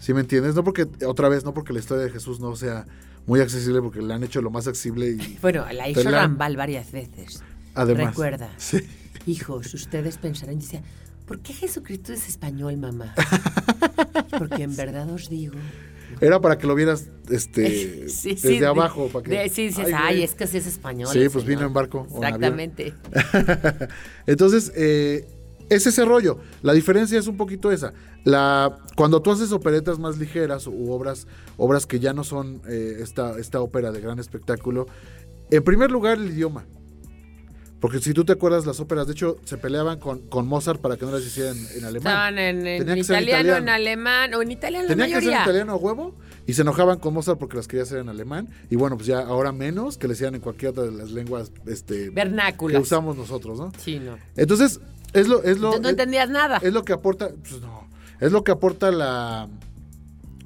¿Sí me entiendes? No porque, otra vez, no porque la historia de Jesús no sea muy accesible, porque le han hecho lo más accesible y Bueno, la hizo la- Rambal varias veces. además. Recuerda. Sí. Hijos, ustedes pensarán, y decía, ¿por qué Jesucristo es español, mamá? Porque en verdad os digo. Era para que lo vieras este, Sí, sí, desde de- abajo. Para que, de- sí, dices, Ay, es que sí es español. Sí, pues vino señor". en barco o en Exactamente. Entonces, eh, es ese rollo. La diferencia es un poquito esa. La, cuando tú haces operetas más ligeras u obras, obras que ya no son eh, esta, esta ópera de gran espectáculo, en primer lugar el idioma. Porque si tú te acuerdas, las óperas, de hecho, se peleaban con, con Mozart para que no las hicieran en alemán. Estaban en, en que en italiano, en italiano. alemán, o en italiano la Tenía que ser mayoría. en italiano a huevo y se enojaban con Mozart porque las quería hacer en alemán. Y bueno, pues ya ahora menos que le hacían en cualquiera de las lenguas este, que Vernáculas. usamos nosotros, ¿no? Sí, no. Entonces, es lo, es lo, no es- entendías nada. es lo que aporta, pues no, es lo que aporta la,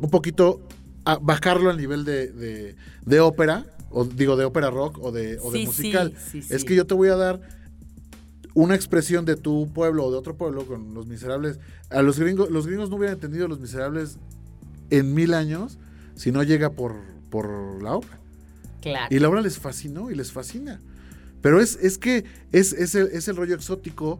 un poquito, a bajarlo al nivel de, de, de ópera, o digo, de ópera rock o de, o de musical. sí, sí, Es que yo te voy a dar una expresión de tu pueblo o de otro pueblo con los miserables. A los gringos, los gringos no hubieran entendido los miserables en mil años si no llega por, por la obra. Claro. Y la obra les fascinó y les fascina. Pero es, es que es, es, el, es el rollo exótico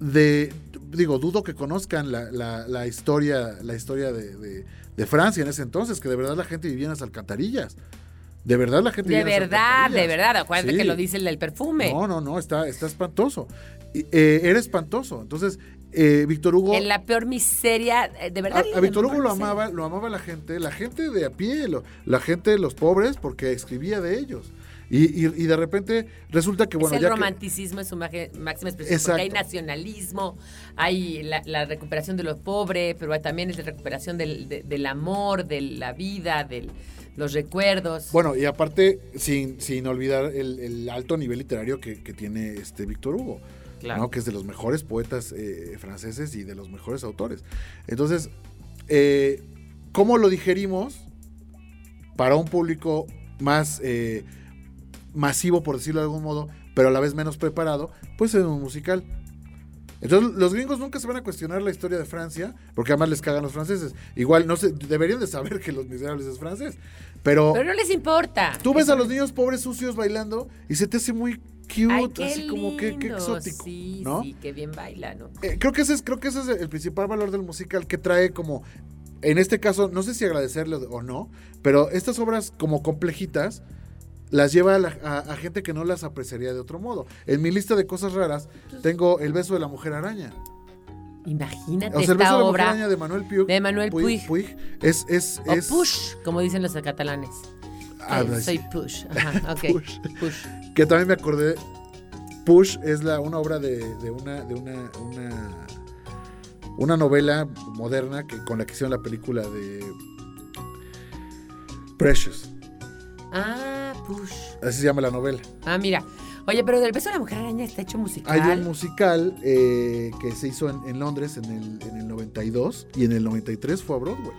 de. Digo, dudo que conozcan la, la- la historia, la historia de, de- de Francia en ese entonces, que de verdad la gente vivía en las alcantarillas. De verdad la gente de vivía en las verdad, de verdad. Acuérdate Sí. que lo dice el del perfume. No, no, no, está, está espantoso. Eh, era espantoso. Entonces, eh, Víctor Hugo. En la peor miseria, eh, de verdad. A, a Víctor Hugo lo amaba, lo amaba la gente, la gente de a pie, lo- la gente de los pobres, porque escribía de ellos. Y, y- y de repente resulta que, bueno, es el ya que- romanticismo en su máxima expresión. Exacto. Porque hay nacionalismo, hay la, la recuperación de los pobres, pero también es la recuperación del, de- del amor, de la vida, de los recuerdos. Bueno, y aparte, sin, sin olvidar el, el alto nivel literario que, que tiene este Víctor Hugo, Claro. ¿no? que es de los mejores poetas eh, franceses y de los mejores autores. Entonces, eh, ¿cómo lo digerimos para un público más eh, masivo, por decirlo de algún modo, pero a la vez menos preparado? Pues en un musical. Entonces, los gringos nunca se van a cuestionar la historia de Francia, porque además les cagan los franceses. Igual, no sé, deberían de saber que Los Miserables es francés. Pero, Pero no les importa. tú ves a los niños pobres sucios bailando y se te hace muy cute, Ay, qué así como que, exótico, Sí, ¿no? sí, qué bien baila, ¿no? Eh, creo que ese es, creo que ese es el principal valor del musical que trae como, en este caso, no sé si agradecerle o no, pero estas obras como complejitas las lleva a, la- a- a gente que no las apreciaría de otro modo. En mi lista de cosas raras tengo El beso de la mujer araña. Imagínate O sea, El beso esta de la mujer obra. araña de Manuel Puig. de Manuel Puig. es, es, O es- push, como dicen los catalanes. Ah, Eh, soy sí. push. Ajá, ok. Push. push. Que también me acordé. Push es la, una obra de, de una, de una, una, una novela moderna que, con la que hicieron la película de Precious. Ah, push. Así se llama la novela. Ah, mira. Oye, pero del beso de la mujer araña está hecho musical. Hay un musical eh, que se hizo en, en Londres en el, en el 92 y en el 93 fue a Broadway.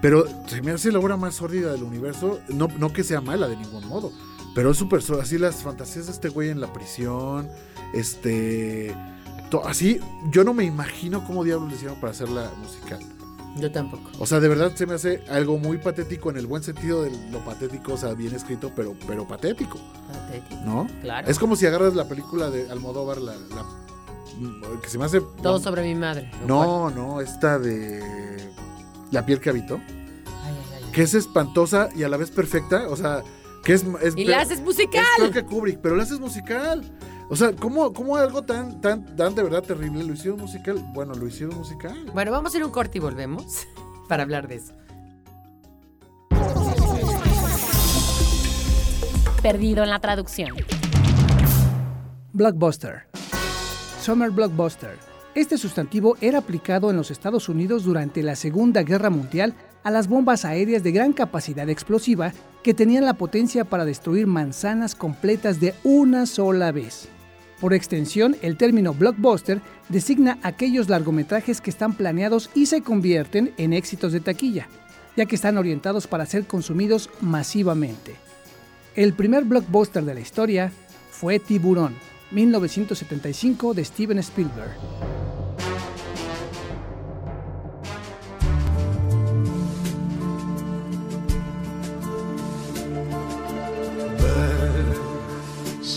Pero se me hace la obra más sórdida del universo. No, no que sea mala de ningún modo. Pero es súper así las fantasías de este güey en la prisión. Este. to- así, yo no me imagino cómo diablos le hicieron para hacerla musical. Yo tampoco. O sea, de verdad se me hace algo muy patético en el buen sentido de lo patético, o sea, bien escrito, pero, pero patético, Patético. ¿no? Claro. Es como si agarras la película de Almodóvar, la, la- que se me hace. Todo sobre mi madre. ¿o No, no, esta de La piel que habitó? Ay, ay, ay. que es espantosa y a la vez perfecta, o sea, que es. es Y la haces musical. Es que Kubrick, pero la haces musical. O sea, ¿cómo, cómo algo tan, tan, tan de verdad terrible lo hicieron musical? Bueno, lo hicieron musical. Bueno, vamos a ir un corte y volvemos para hablar de eso. Perdido en la traducción. Blockbuster. Summer Blockbuster. Este sustantivo era aplicado en los Estados Unidos durante la Segunda Guerra Mundial a las bombas aéreas de gran capacidad explosiva que tenían la potencia para destruir manzanas completas de una sola vez. Por extensión, el término blockbuster designa aquellos largometrajes que están planeados y se convierten en éxitos de taquilla, ya que están orientados para ser consumidos masivamente. El primer blockbuster de la historia fue Tiburón, 1975 de Steven Spielberg.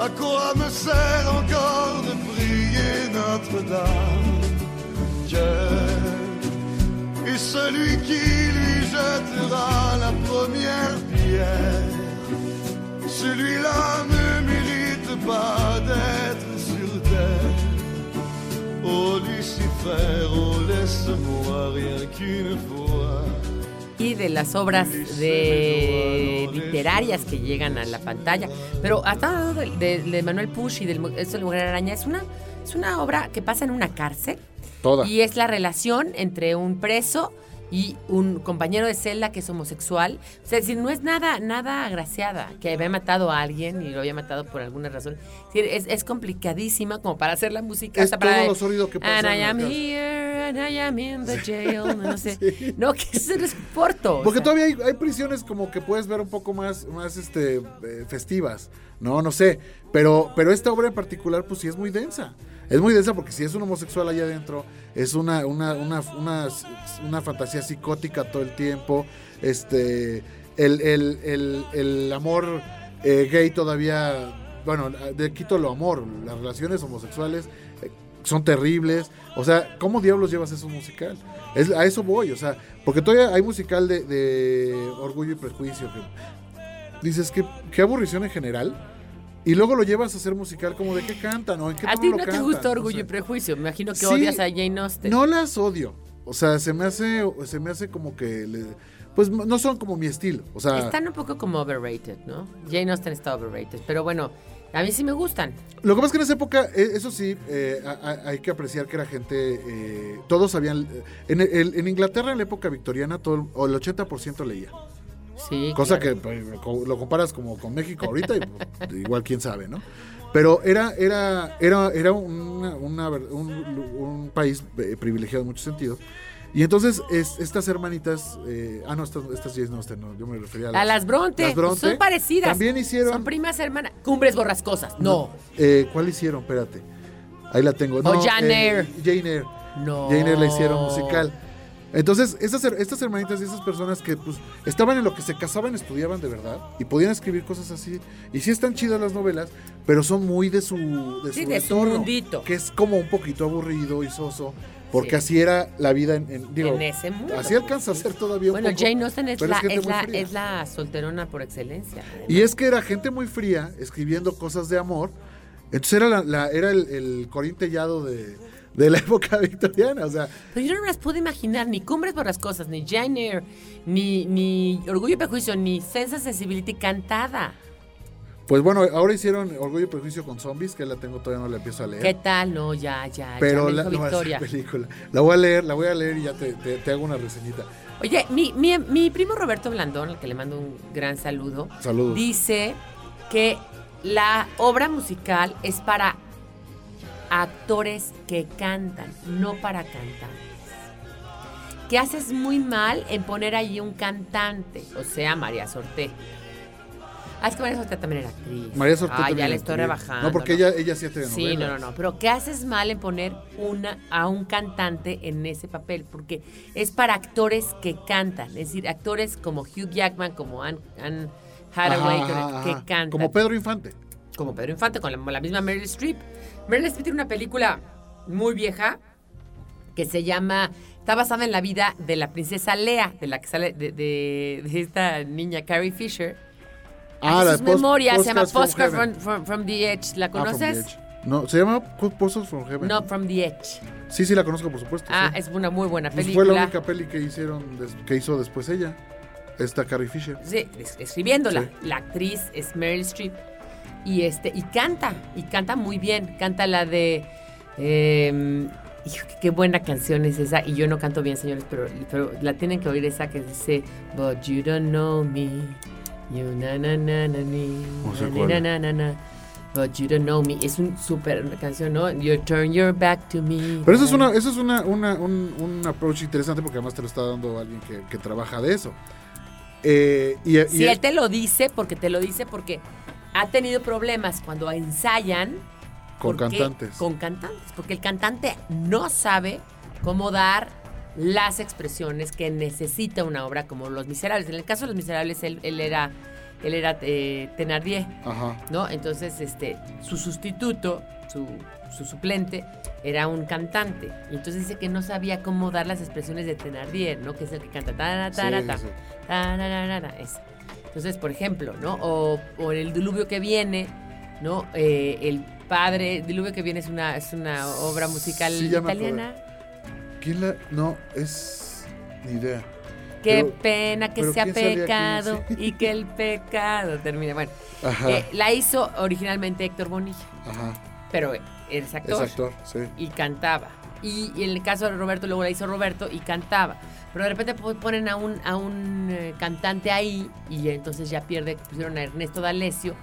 À quoi me sert encore de prier Notre-Dame? Dieu est celui qui lui jettera la première pierre. Celui-là ne mérite pas d'être sur terre. Oh Lucifer, oh laisse-moi rien qu'une fois. De las obras de literarias que llegan a la pantalla. Pero hasta hablando de, de- de Manuel Push y del eso de Mujer Araña, es una, es una obra que pasa en una cárcel. Toda. Y es la relación entre un preso y un compañero de celda que es homosexual. O sea, decir, no es nada, nada agraciada, que había matado a alguien y lo había matado por alguna razón. Es, complicadísima como para hacer la música. Es hasta para todo lo sórdido que pasa And I am cárcel". here, and I am in the jail. No sé. No, que eso no es porto. o Porque sea. todavía hay, hay prisiones como que puedes ver un poco más, más este, eh, festivas, ¿no? No sé. Pero, pero esta obra en particular, pues sí es muy densa. Es muy densa porque si es un homosexual allá adentro, es una, una, una, una, una fantasía psicótica todo el tiempo. Este, el, el, el, el amor eh, gay todavía, bueno, de quito lo amor, las relaciones homosexuales eh, son terribles. O sea, ¿cómo diablos llevas eso musical? Es, a eso voy, o sea, porque todavía hay musical de, Orgullo y Prejuicio dices que qué aburrición en general. Y luego lo llevas a hacer musical como de qué cantan o en qué A ti lo no te cantan, gusta o Orgullo sea. y Prejuicio. Me imagino que Sí, odias a Jane Austen. No las odio. O sea, se me hace, se me hace como que, le- pues no son como mi estilo. O sea, Están un poco como overrated, ¿no? Jane Austen está overrated. Pero bueno, A mí sí me gustan. Lo que pasa es que en esa época, eh, eso sí, eh, hay que apreciar que era gente, eh, todos sabían, en, el- en Inglaterra en la época victoriana, todo, el- el 80% leía. Sí. Cosa claro. que pues, lo comparas como con México ahorita, y, pues, igual quién sabe, ¿no? Pero era, era, era, era una- una un, un país eh, privilegiado en muchos sentidos. Y entonces es- estas hermanitas, eh, ah, no, estas, estas no, este no, yo me refería a las, A las Bronte. las Bronte. Son parecidas. También hicieron, Son primas hermanas. Cumbres borrascosas. No. eh, ¿cuál hicieron? Espérate. Ahí la tengo. No, O Jane eh, Eyre. Jane Eyre. No. Jane Eyre la hicieron musical. Entonces, estas, her- estas hermanitas y esas personas que pues estaban en lo que se casaban, estudiaban de verdad y podían escribir cosas así. Y sí están chidas las novelas, pero son muy de su, de Sí, su de su mundito. Que es como un poquito aburrido y soso, porque Sí. así era la vida en, en- digo, En ese mundo. así alcanza a ser todavía un Bueno, poco, Jane Austen es la, es, la, fría. es la solterona por excelencia. Y es que era gente muy fría escribiendo cosas de amor. Entonces era, la, la- era el, el Corín Tellado de, de la época victoriana. O sea, Pero yo no me las puedo imaginar, ni Cumbres Borrascosas, ni Jane Eyre, ni, ni Orgullo y Prejuicio, ni Sense Sensibility cantada. pues bueno, ahora hicieron Orgullo y Prejuicio con Zombies, que la tengo todavía no la empiezo a leer. ¿Qué tal? No, ya, ya. pero ya me la, dijo no, esa Victoria. película. La voy a leer, la voy a leer y ya te, te- te hago una reseñita. Oye, mi, mi, mi primo Roberto Blandón, al que le mando un gran saludo, Saludos. dice que la obra musical es para actores que cantan, no para cantantes. Que haces muy mal en poner allí un cantante, o sea, María Sorté. Ah, es que María Sorté también era actriz. María Sorté Ah, ya le estoy actriz. rebajando. No, porque ella, ella hacía telenovelas. Sí, no, no, no. Pero ¿qué haces mal en poner una, a un cantante en ese papel? Porque es para actores que cantan. Es decir, actores como Hugh Jackman, como Anne, Anne Hathaway, Ajá, que- ajá, que ajá. cantan. Como Pedro Infante. Como Pedro Infante, con la, la misma Meryl Streep. Meryl Streep tiene una película muy vieja que se llama... Está basada en la vida de la princesa Lea, de la que sale de, de- de esta niña Carrie Fisher. Ah, la sus Post- memorias, se llama Postcards from Postcard from, from- from the Edge. ¿La Ah, conoces? Edge. No, se llama Pozos from Heaven. no, From the Edge. Sí, sí, la conozco, por supuesto. Ah, sí. es una muy buena Pues película. fue la única peli que hicieron, que hizo después ella. Esta Carrie Fisher. Sí, es- escribiéndola. Sí. La actriz es Meryl Streep. Y este, y canta, y canta muy bien. Canta la de. eh, hijo, qué buena canción es esa. Y yo no canto bien, señores, pero, pero la tienen que oír esa que dice But you don't know me. You na na na na na, na, na, na, na. But you don't know me. Es un súper canción, ¿no? You turn your back to me. Pero eso es una, eso es una, una- un, un approach interesante porque además te lo está dando alguien que, que trabaja de eso. Eh, y, y- Si él te lo dice, porque te lo dice porque ha tenido problemas cuando ensayan. Con porque- cantantes. Con cantantes, porque el cantante no sabe cómo dar las expresiones que necesita una obra como Los Miserables. En el caso de Los Miserables, él, él era, él era eh, Thenardier, Ajá. ¿no? Entonces, este, su sustituto, su, su suplente, era un cantante. Y entonces dice que no sabía cómo dar las expresiones de Thenardier, ¿no? Que es el que canta. "Tara, Sí, tara, sí, ta". sí. Tarararara, esa. Entonces, por ejemplo, ¿no? O, o el diluvio que viene, ¿no? Eh, el padre, diluvio que viene es una, es una obra musical Sí, italiana. ¿Quién la.? No, es. Ni idea. Qué Pero- pena que sea pecado y que el pecado termine. Bueno, Ajá. eh, la hizo originalmente Héctor Bonilla, Ajá. pero es Es actor. actor, sí. y cantaba. Y, y en el caso de Roberto, luego la hizo Roberto y cantaba. Pero de repente po- ponen a un, a un eh, cantante ahí y entonces ya pierde, pusieron a Ernesto D'Alessio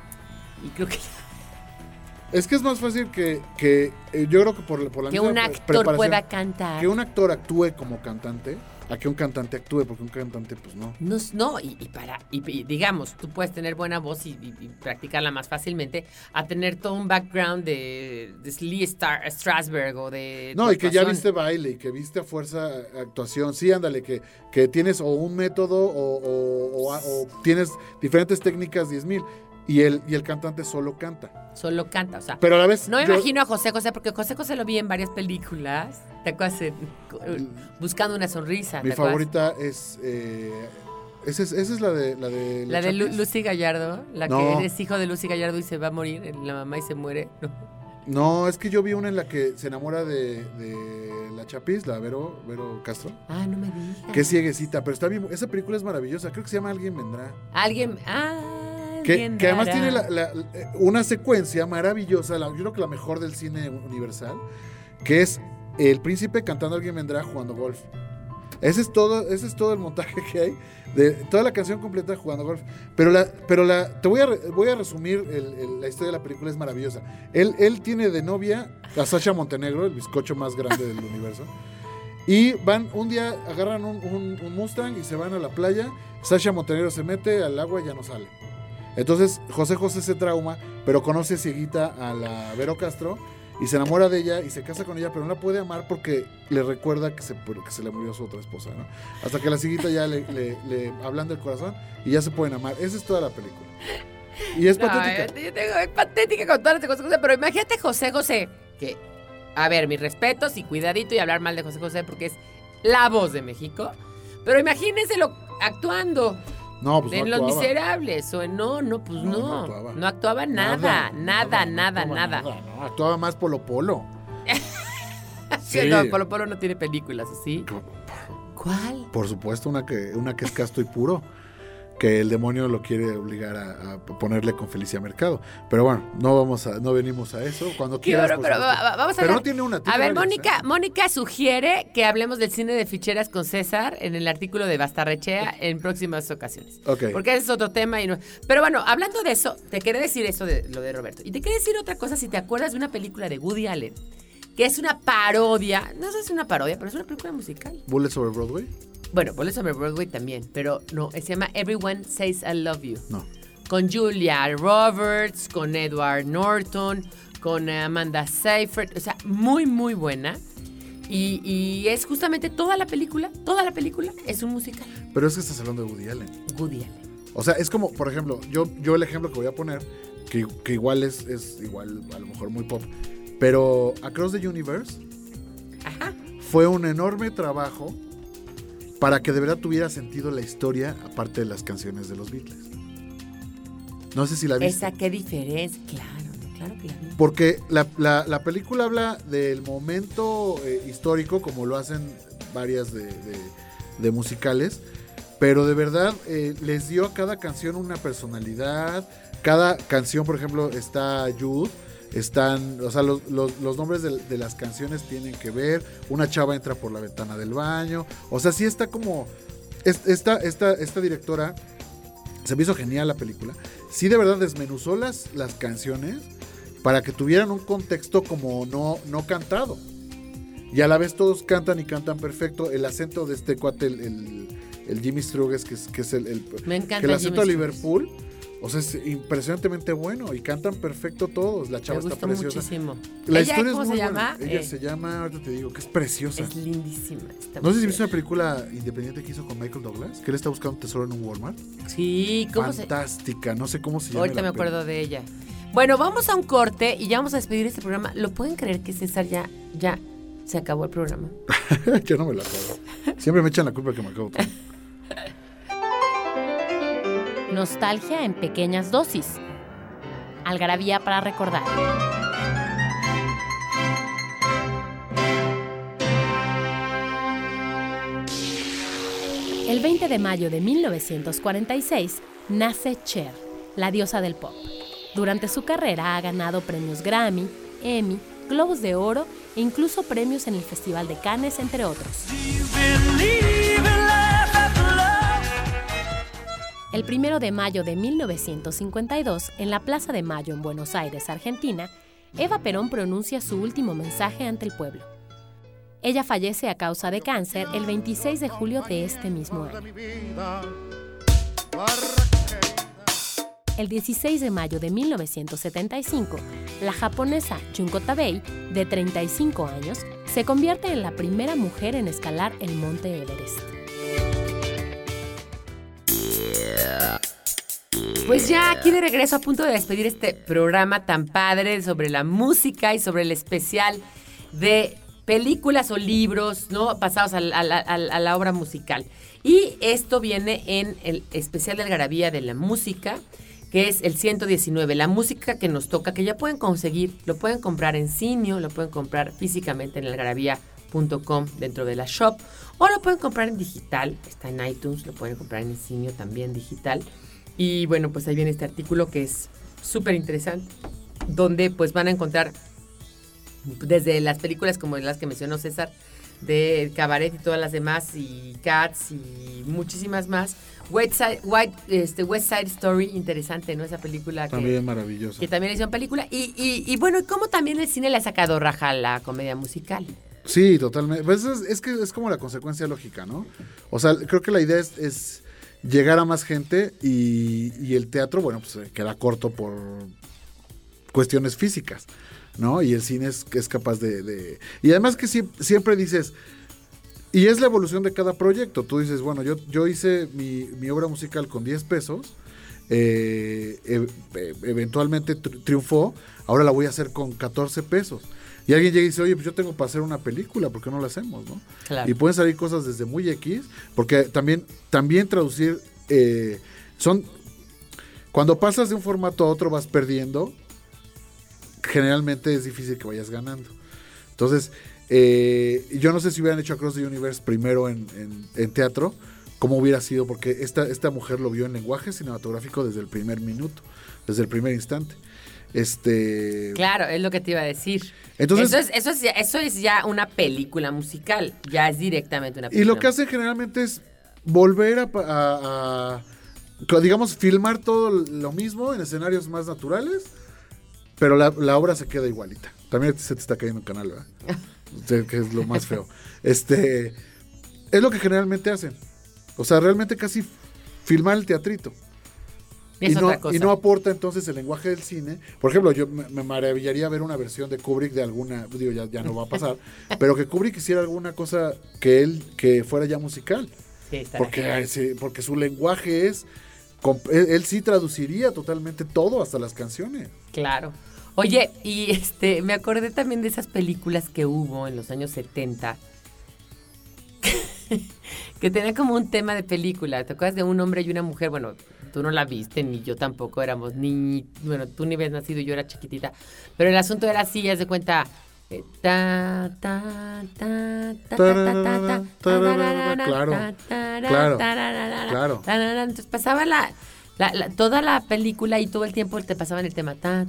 y creo que, Es que es más fácil que. que eh, yo creo que por, por la que misma un actor preparación, pueda cantar. Que un actor actúe como cantante a que un cantante actúe, porque un cantante, pues no. No, no, y, y para, y, y digamos, tú puedes tener buena voz y, practicarla más fácilmente a tener todo un background de, de Lee Star, Strasberg o de... No, de y que ya viste baile y que viste a fuerza actuación. Sí, ándale, que, que tienes o un método o, o- o- o tienes diferentes técnicas 10.000 y el, y el cantante solo canta. Solo canta, o sea... Pero a la vez. No me yo- imagino a José José, porque José José lo vi en varias películas. ¿Te acuerdas? En- buscando una sonrisa. Mi favorita es. eh, esa, es esa es la de. La de, La de Lu-. Lucy Gallardo, la No. que es hijo de Lucy Gallardo y se va a morir, la mamá y se muere. No. No, es que yo vi una en la que se enamora de, de la Chapis, la Vero, Vero Castro, Ah, no me digas. que cieguecita, pero está bien. Esa película es maravillosa. Creo que se llama Alguien Vendrá. Alguien. Ah, Que, además tiene la- la- eh, una secuencia maravillosa, la- yo creo que la mejor del cine universal, que es el príncipe cantando Alguien vendrá jugando golf. Ese es todo, ese es todo el montaje que hay de toda la canción completa jugando golf. Pero la, pero la, te voy a, voy a resumir la historia de la película es maravillosa. Él, él tiene de novia a Sasha Montenegro, el bizcocho más grande del universo. Y van, un día agarran un, un- un Mustang y se van a la playa. Sasha Montenegro se mete al agua y ya no sale. Entonces José José se trauma, pero conoce cieguita a la Vero Castro y se enamora de ella y se casa con ella, pero no la puede amar porque le recuerda que se, que se le murió su otra esposa, ¿no? Hasta que la cieguita ya le, le, le hablan del corazón y ya se pueden amar. Esa es toda la película. Y es No, patética. yo tengo- es patética con todas las José, pero imagínate José José, que, a ver, mis respetos y cuidadito y hablar mal de José José porque es la voz de México, pero imagínenselo actuando No, pues en no Los actuaba. Miserables o en no, no, pues No, no, no no actuaba. actuaba, nada, nada, nada, actuaba nada. no, actuaba más Polo Polo. Sí. no, Polo Polo no tiene películas así. ¿Cuál? Por supuesto, una que, una que es casto y puro. Que el demonio lo quiere obligar a, a ponerle con Felicia Mercado. Pero bueno, no vamos a, no venimos a eso. Cuando quieras. por pero va- vamos a Pero ver. no tiene una. A tiene ver, varias, Mónica, ¿eh? Mónica sugiere que hablemos del cine de ficheras con César en el artículo de Bastarrechea en próximas ocasiones. Ok. Porque ese es otro tema y no. Pero bueno, hablando de eso, te quería decir eso de lo de Roberto. Y te quería decir otra cosa si te acuerdas de una película de Woody Allen, que es una parodia, no sé si es una parodia, pero es una película musical. Bullet sobre Broadway. Bueno, Boletos sobre Broadway también, pero no, se llama Everyone Says I Love You. No. Con Julia Roberts, con Edward Norton, con Amanda Seyfried, o sea, muy, muy buena. Y, y es justamente toda la película, toda la película es un musical. Pero es que estás hablando de Woody Allen. Woody Allen. O sea, es como, por ejemplo, yo, yo el ejemplo que voy a poner, que, que igual es, es igual, a lo mejor muy pop, pero Across the Universe Ajá. fue un enorme trabajo para que de verdad tuviera sentido la historia, aparte de las canciones de los Beatles. No sé si la viste. Esa, qué diferencia. Claro, claro que la vi. Porque la, la- la película habla del momento eh, histórico, como lo hacen varias de, de- de musicales, pero de verdad eh, les dio a cada canción una personalidad. Cada canción, por ejemplo, está Jude. Están, o sea, los, los- los nombres de, de las canciones tienen que ver. Una chava entra por la ventana del baño. O sea, sí está como. es- Esta, esta, esta directora se me hizo genial la película. Sí, de verdad desmenuzó las, las canciones para que tuvieran un contexto como no, no cantado. Y a la vez todos cantan y cantan perfecto. El acento de este cuate, el, el, el Jimmy Struges, que es, que es el, el- Me encanta que el acento de Struges. O sea, es impresionantemente bueno. Y cantan perfecto todos. La Me chava está preciosa. muchísimo. La ¿Ella historia cómo es muy se buena. llama? Ella Eh, se llama, ahorita te digo, que es preciosa. Es lindísima. esta No sé si viste una película independiente que hizo con Michael Douglas, que él está buscando un tesoro en un Walmart. Sí, ¿cómo se Fantástica, no sé cómo se llama. Ahorita me acuerdo de ella. Bueno, vamos a un corte y ya vamos a despedir este programa. ¿Lo pueden creer que César ya, ya se acabó el programa? Yo no me la acabo. Siempre me echan la culpa que me acabo todo. Nostalgia en pequeñas dosis. Algarabía para recordar. El 20 de mayo de 1946 nace Cher, la diosa del pop. Durante su carrera ha ganado premios Grammy, Emmy, Globos de Oro e incluso premios en el Festival de Cannes, entre otros. El primero de mayo de 1952, en la Plaza de Mayo en Buenos Aires, Argentina, Eva Perón pronuncia su último mensaje ante el pueblo. Ella fallece a causa de cáncer el 26 de julio de este mismo año. El 16 de mayo de 1975, la japonesa Junko Tabei, de 35 años, se convierte en la primera mujer en escalar el monte Everest. Pues ya aquí de regreso a punto de despedir este programa tan padre sobre la música y sobre el especial de películas o libros, ¿no? Pasados a la obra musical. Y esto viene en el especial de Algarabía de la música, que es el 119, la música que nos toca, que ya pueden conseguir, lo pueden comprar en Cineo, lo pueden comprar físicamente en algarabía.com dentro de la shop, o lo pueden comprar en digital, está en iTunes, lo pueden comprar en Cineo también digital. Y bueno, pues ahí viene este artículo que es súper interesante, donde pues van a encontrar desde las películas como las que mencionó César, de Cabaret y todas las demás, y Cats y muchísimas más. West Side, White, este, West Side Story, interesante, ¿no? Esa película que, También maravilloso. que también hicieron película. Y, y, y bueno, ¿cómo también el cine le ha sacado raja a la comedia musical? Sí, totalmente. Pues es, que es como la consecuencia lógica, ¿no? O sea, creo que la idea es, llegar a más gente y, el teatro, bueno, pues se queda corto por cuestiones físicas, ¿no? Y el cine es, es capaz de, Y además que sie- siempre dices... Y es la evolución de cada proyecto. Tú dices, bueno, yo, yo hice mi, obra musical con 10 pesos, eh, e- e- eventualmente tri- triunfó, ahora la voy a hacer con 14 pesos. Y alguien llega y dice, oye, pues yo tengo para hacer una película, ¿por qué no la hacemos? ¿no? Claro. Y pueden salir cosas desde muy X, porque también, también traducir, eh, son, cuando pasas de un formato a otro vas perdiendo, generalmente es difícil que vayas ganando. Entonces, eh, yo no sé si hubieran hecho Across the Universe primero en, en- en teatro, cómo hubiera sido, porque esta, esta mujer lo vio en lenguaje cinematográfico desde el primer minuto, desde el primer instante. Este, Claro, es lo que te iba a decir. Entonces- eso, es, eso, es, ya- eso es ya una película musical, ya es directamente una Y película lo que hace generalmente es volver a, digamos, filmar todo lo mismo en escenarios más naturales, pero la, la obra se queda igualita. También se te está cayendo un canal, ¿verdad? Que es lo más feo. Este, es lo que generalmente hacen. O sea, realmente casi filmar el teatrito. Es y, no, cosa. y no aporta entonces el lenguaje del cine. Por ejemplo, yo me, me maravillaría ver una versión de Kubrick de alguna, digo, ya, ya no va a pasar, pero que Kubrick hiciera alguna cosa que él, que fuera ya musical. Sí, Porque, sí, porque su lenguaje es, él, él sí traduciría totalmente todo, hasta las canciones. Claro. Oye, y este, me acordé también de esas películas que hubo en los años 70. que tenía como un tema de película. ¿Te acuerdas de un hombre y una mujer? Bueno, tú no la viste, ni yo tampoco éramos ni, bueno, tú ni habías nacido, yo era chiquitita, pero el asunto era así, ya se cuenta, claro claro entonces pasaba la la- la- toda la película y todo el tiempo te pasaban el tema. ta,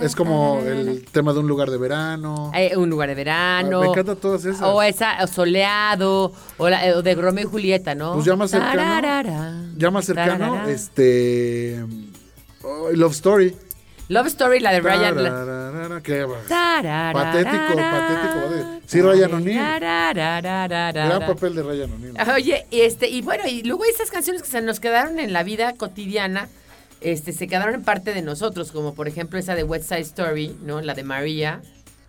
Es como el tema de un lugar de verano. Eh, un lugar de verano. Ah, me encantan todas esas. O esa, o soleado, o, la- o de Romeo y Julieta, ¿no? Pues ya más cercano, Ya más cercano, este. oh, Love Story. Love Story, la de Ryan. qué Patético, patético. Sí, Ryan tararara. Gran papel de Ryan O'Neal. Oye, este, y bueno, y luego esas canciones que se nos quedaron en la vida cotidiana, este, se quedaron en parte de nosotros, como por ejemplo esa de West Side Story, ¿no? La de María,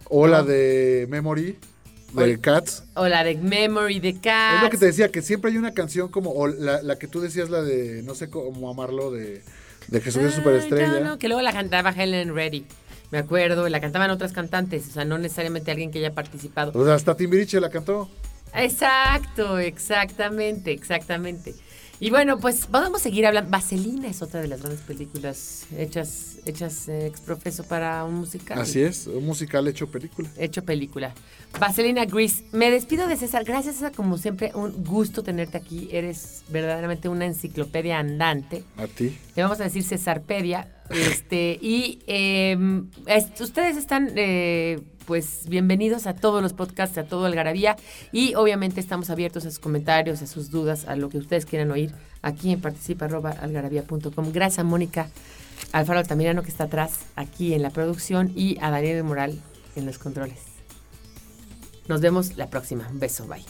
O la de Memory, de. Cats. o la de Memory de Cats. Es lo que te decía, que siempre hay una canción como, o la, la que tú decías, la de, no sé cómo amarlo, de, de Jesucristo Ay, Superestrella. no, no, que luego la cantaba Helen Reddy. Me acuerdo, y la cantaban otras cantantes, o sea, no necesariamente alguien que haya participado. O sea, hasta Timbiriche la cantó. Exacto, exactamente, exactamente. Y bueno, pues podemos seguir hablando. Vaselina es otra de las grandes películas hechas, hechas eh, ex profeso para un musical. Así es, un musical hecho película. Hecho película. Vaselina Grease. Me despido de César. Gracias, César. Como siempre, un gusto tenerte aquí. Eres verdaderamente una enciclopedia andante. A ti. Le vamos a decir Cesarpedia. Este, y eh, es- ustedes están eh, pues bienvenidos a todos los podcasts, a todo Algarabía. Y obviamente estamos abiertos a sus comentarios, a sus dudas, a lo que ustedes quieran oír aquí en participa.algarabía.com. Gracias a Mónica Alfaro Altamirano que está atrás aquí en la producción y a Daniel Moral en los controles. Nos vemos la próxima. Beso, bye.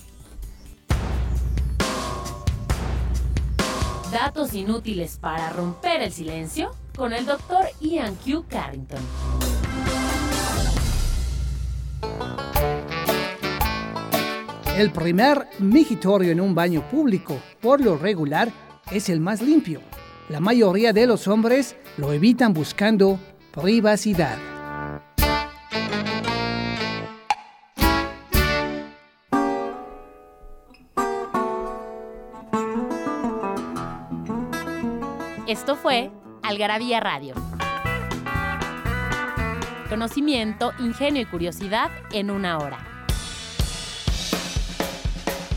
Datos inútiles para romper el silencio con el doctor Ian Q. Carrington. El primer migitorio en un baño público, por lo regular, es el más limpio. La mayoría de los hombres lo evitan buscando privacidad. Esto fue Algarabía Radio. Conocimiento, ingenio y curiosidad en una hora